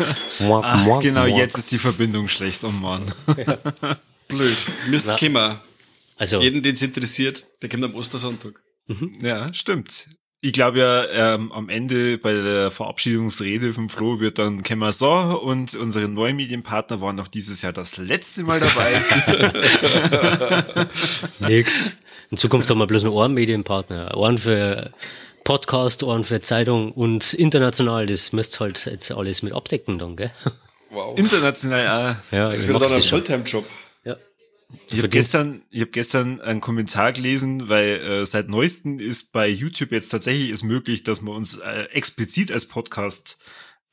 Ach, genau, jetzt ist die Verbindung schlecht, oh Mann. <laughs> Blöd. Müsst Na. Also, Jeden, den es interessiert, der kommt am Ostersonntag. Ja, stimmt. Ich glaube ja, ähm, am Ende bei der Verabschiedungsrede von Flo wird dann wir so und unsere neuen Medienpartner waren auch dieses Jahr das letzte Mal dabei. <laughs> nix. In Zukunft haben wir bloß noch einen Medienpartner. Einen für Podcast, einen für Zeitung und international. Das müsst ihr halt jetzt alles mit abdecken dann, gell? Wow. International auch. Ja, Das ich wird dann ein. Fulltime-Job. Ich habe gestern, ich hab gestern einen Kommentar gelesen, weil äh, seit neuestem ist bei YouTube jetzt tatsächlich ist möglich, dass man uns äh, explizit als Podcast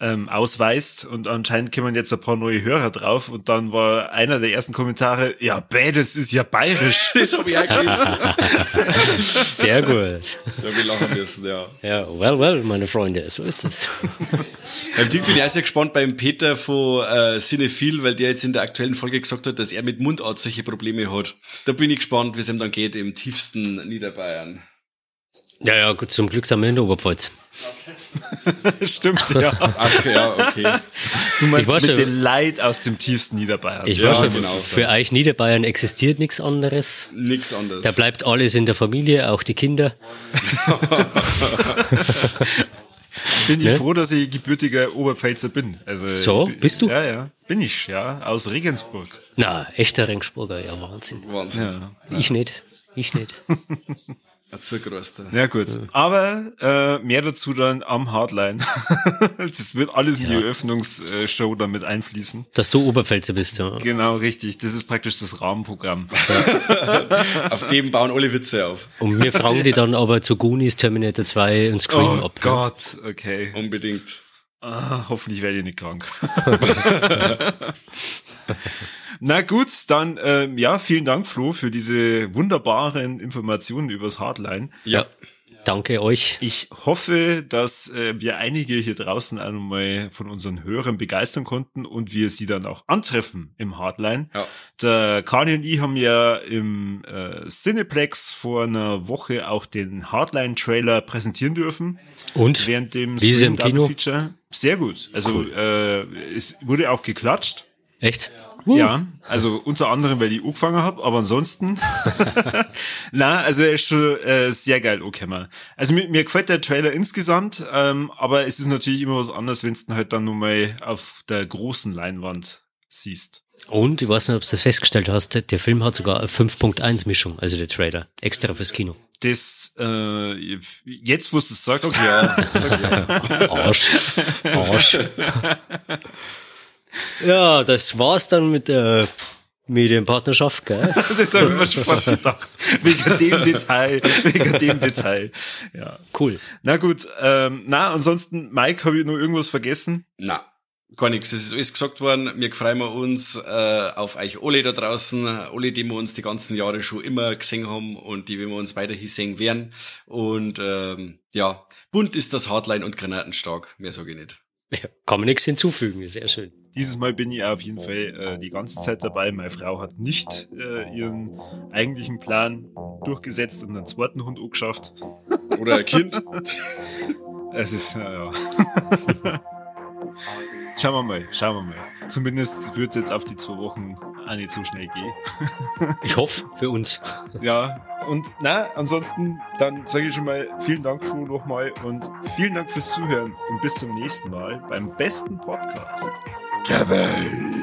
ähm, ausweist und anscheinend kommen jetzt ein paar neue Hörer drauf und dann war einer der ersten Kommentare, ja, bäh, das ist ja bayerisch. <laughs> Das habe ich auch gelesen. <laughs> Sehr gut. da wir lachen müssen, ja. Ja, well, well, meine Freunde, so ist es. Beim Ding bin ich auch sehr gespannt beim Peter von äh, Cinephil, weil der jetzt in der aktuellen Folge gesagt hat, dass er mit Mundart solche Probleme hat. Da bin ich gespannt, wie es ihm dann geht im tiefsten Niederbayern. Ja, ja, gut, zum Glück sind wir in der Oberpfalz. <laughs> Stimmt, ja. Ach ja, okay. Du meinst mit schon- den Leid aus dem tiefsten Niederbayern. Ich Ja, weiß schon, genau. für euch Niederbayern existiert nichts anderes. Nix anderes. Da bleibt alles in der Familie, auch die Kinder. <laughs> bin ich Ne? froh, dass ich gebürtiger Oberpfälzer bin. Also, So, bist du? Ja, ja. Bin ich, ja. Aus Regensburg. Na, echter Regensburger, ja, Wahnsinn. Wahnsinn. Ja. Ich nicht. Ich nicht. <laughs> Zugröster. Ja, gut. Aber äh, mehr dazu dann am Hardline. <laughs> das wird alles in die Eröffnungsshow damit einfließen. Dass du Oberpfälzer bist, ja. Genau, richtig. Das ist praktisch das Rahmenprogramm. <laughs> Auf dem bauen alle Witze auf. Und wir fragen die dann aber zu Goonies, Terminator 2 und Scream Oh ab. ne? Gott, okay. Unbedingt. Ah, hoffentlich werde ich nicht krank. <laughs> <laughs> Na gut, dann ähm, ja, vielen Dank, Flo, für diese wunderbaren Informationen übers Hardline. Ja. Danke euch. Ich hoffe, dass äh, wir einige hier draußen einmal von unseren Hörern begeistern konnten und wir sie dann auch antreffen im Hardline. Ja. Der Kani und ich haben ja im äh, Cineplex vor einer Woche auch den Hardline-Trailer präsentieren dürfen. Und? Während dem Wie ist im Kino? Feature. Sehr gut. Also cool. äh, es wurde auch geklatscht. Echt? Uh. Ja, also unter anderem, weil ich angefangen habe, aber ansonsten. <laughs> <laughs> Na, also er ist schon äh, sehr geil, okay mal. Also mir, mir gefällt der Trailer insgesamt, ähm, aber es ist natürlich immer was anderes, wenn du halt dann nur mal auf der großen Leinwand siehst. Und ich weiß nicht, ob du das festgestellt hast, der Film hat sogar eine 5.1 Mischung, also der Trailer, extra fürs Kino. Das, äh, jetzt, wo du es sagst, sag ja. <laughs> Sag ja. Arsch. Arsch. Ja, das war's dann mit der Medienpartnerschaft, gell? <laughs> das habe ich mir schon fast gedacht. Wegen dem Detail, wegen dem Detail. Ja. Cool. Na gut, ähm, na, ansonsten, Mike, habe ich noch irgendwas vergessen? Na, gar nichts. Es ist alles gesagt worden. Wir freuen uns äh, auf euch alle da draußen. Alle, die wir uns die ganzen Jahre schon immer gesehen haben und die wir uns weiterhin sehen werden. Und ähm, ja, bunt ist das Hardline und granatenstark. Mehr sage ich nicht. Ja, kann man nichts hinzufügen, sehr schön. Dieses Mal bin ich auf jeden Fall äh, die ganze Zeit dabei. Meine Frau hat nicht äh, ihren eigentlichen Plan durchgesetzt und einen zweiten Hund angeschafft. Oder ein Kind. <laughs> es ist, äh, ja. <laughs> schauen wir mal, schauen wir mal. Zumindest wird es jetzt auf die zwei Wochen auch nicht so schnell gehen. <laughs> ich hoffe, für uns. Ja, und na, ansonsten, dann sage ich schon mal vielen Dank, Flo, nochmal und vielen Dank fürs Zuhören und bis zum nächsten Mal beim besten Podcast der Welt.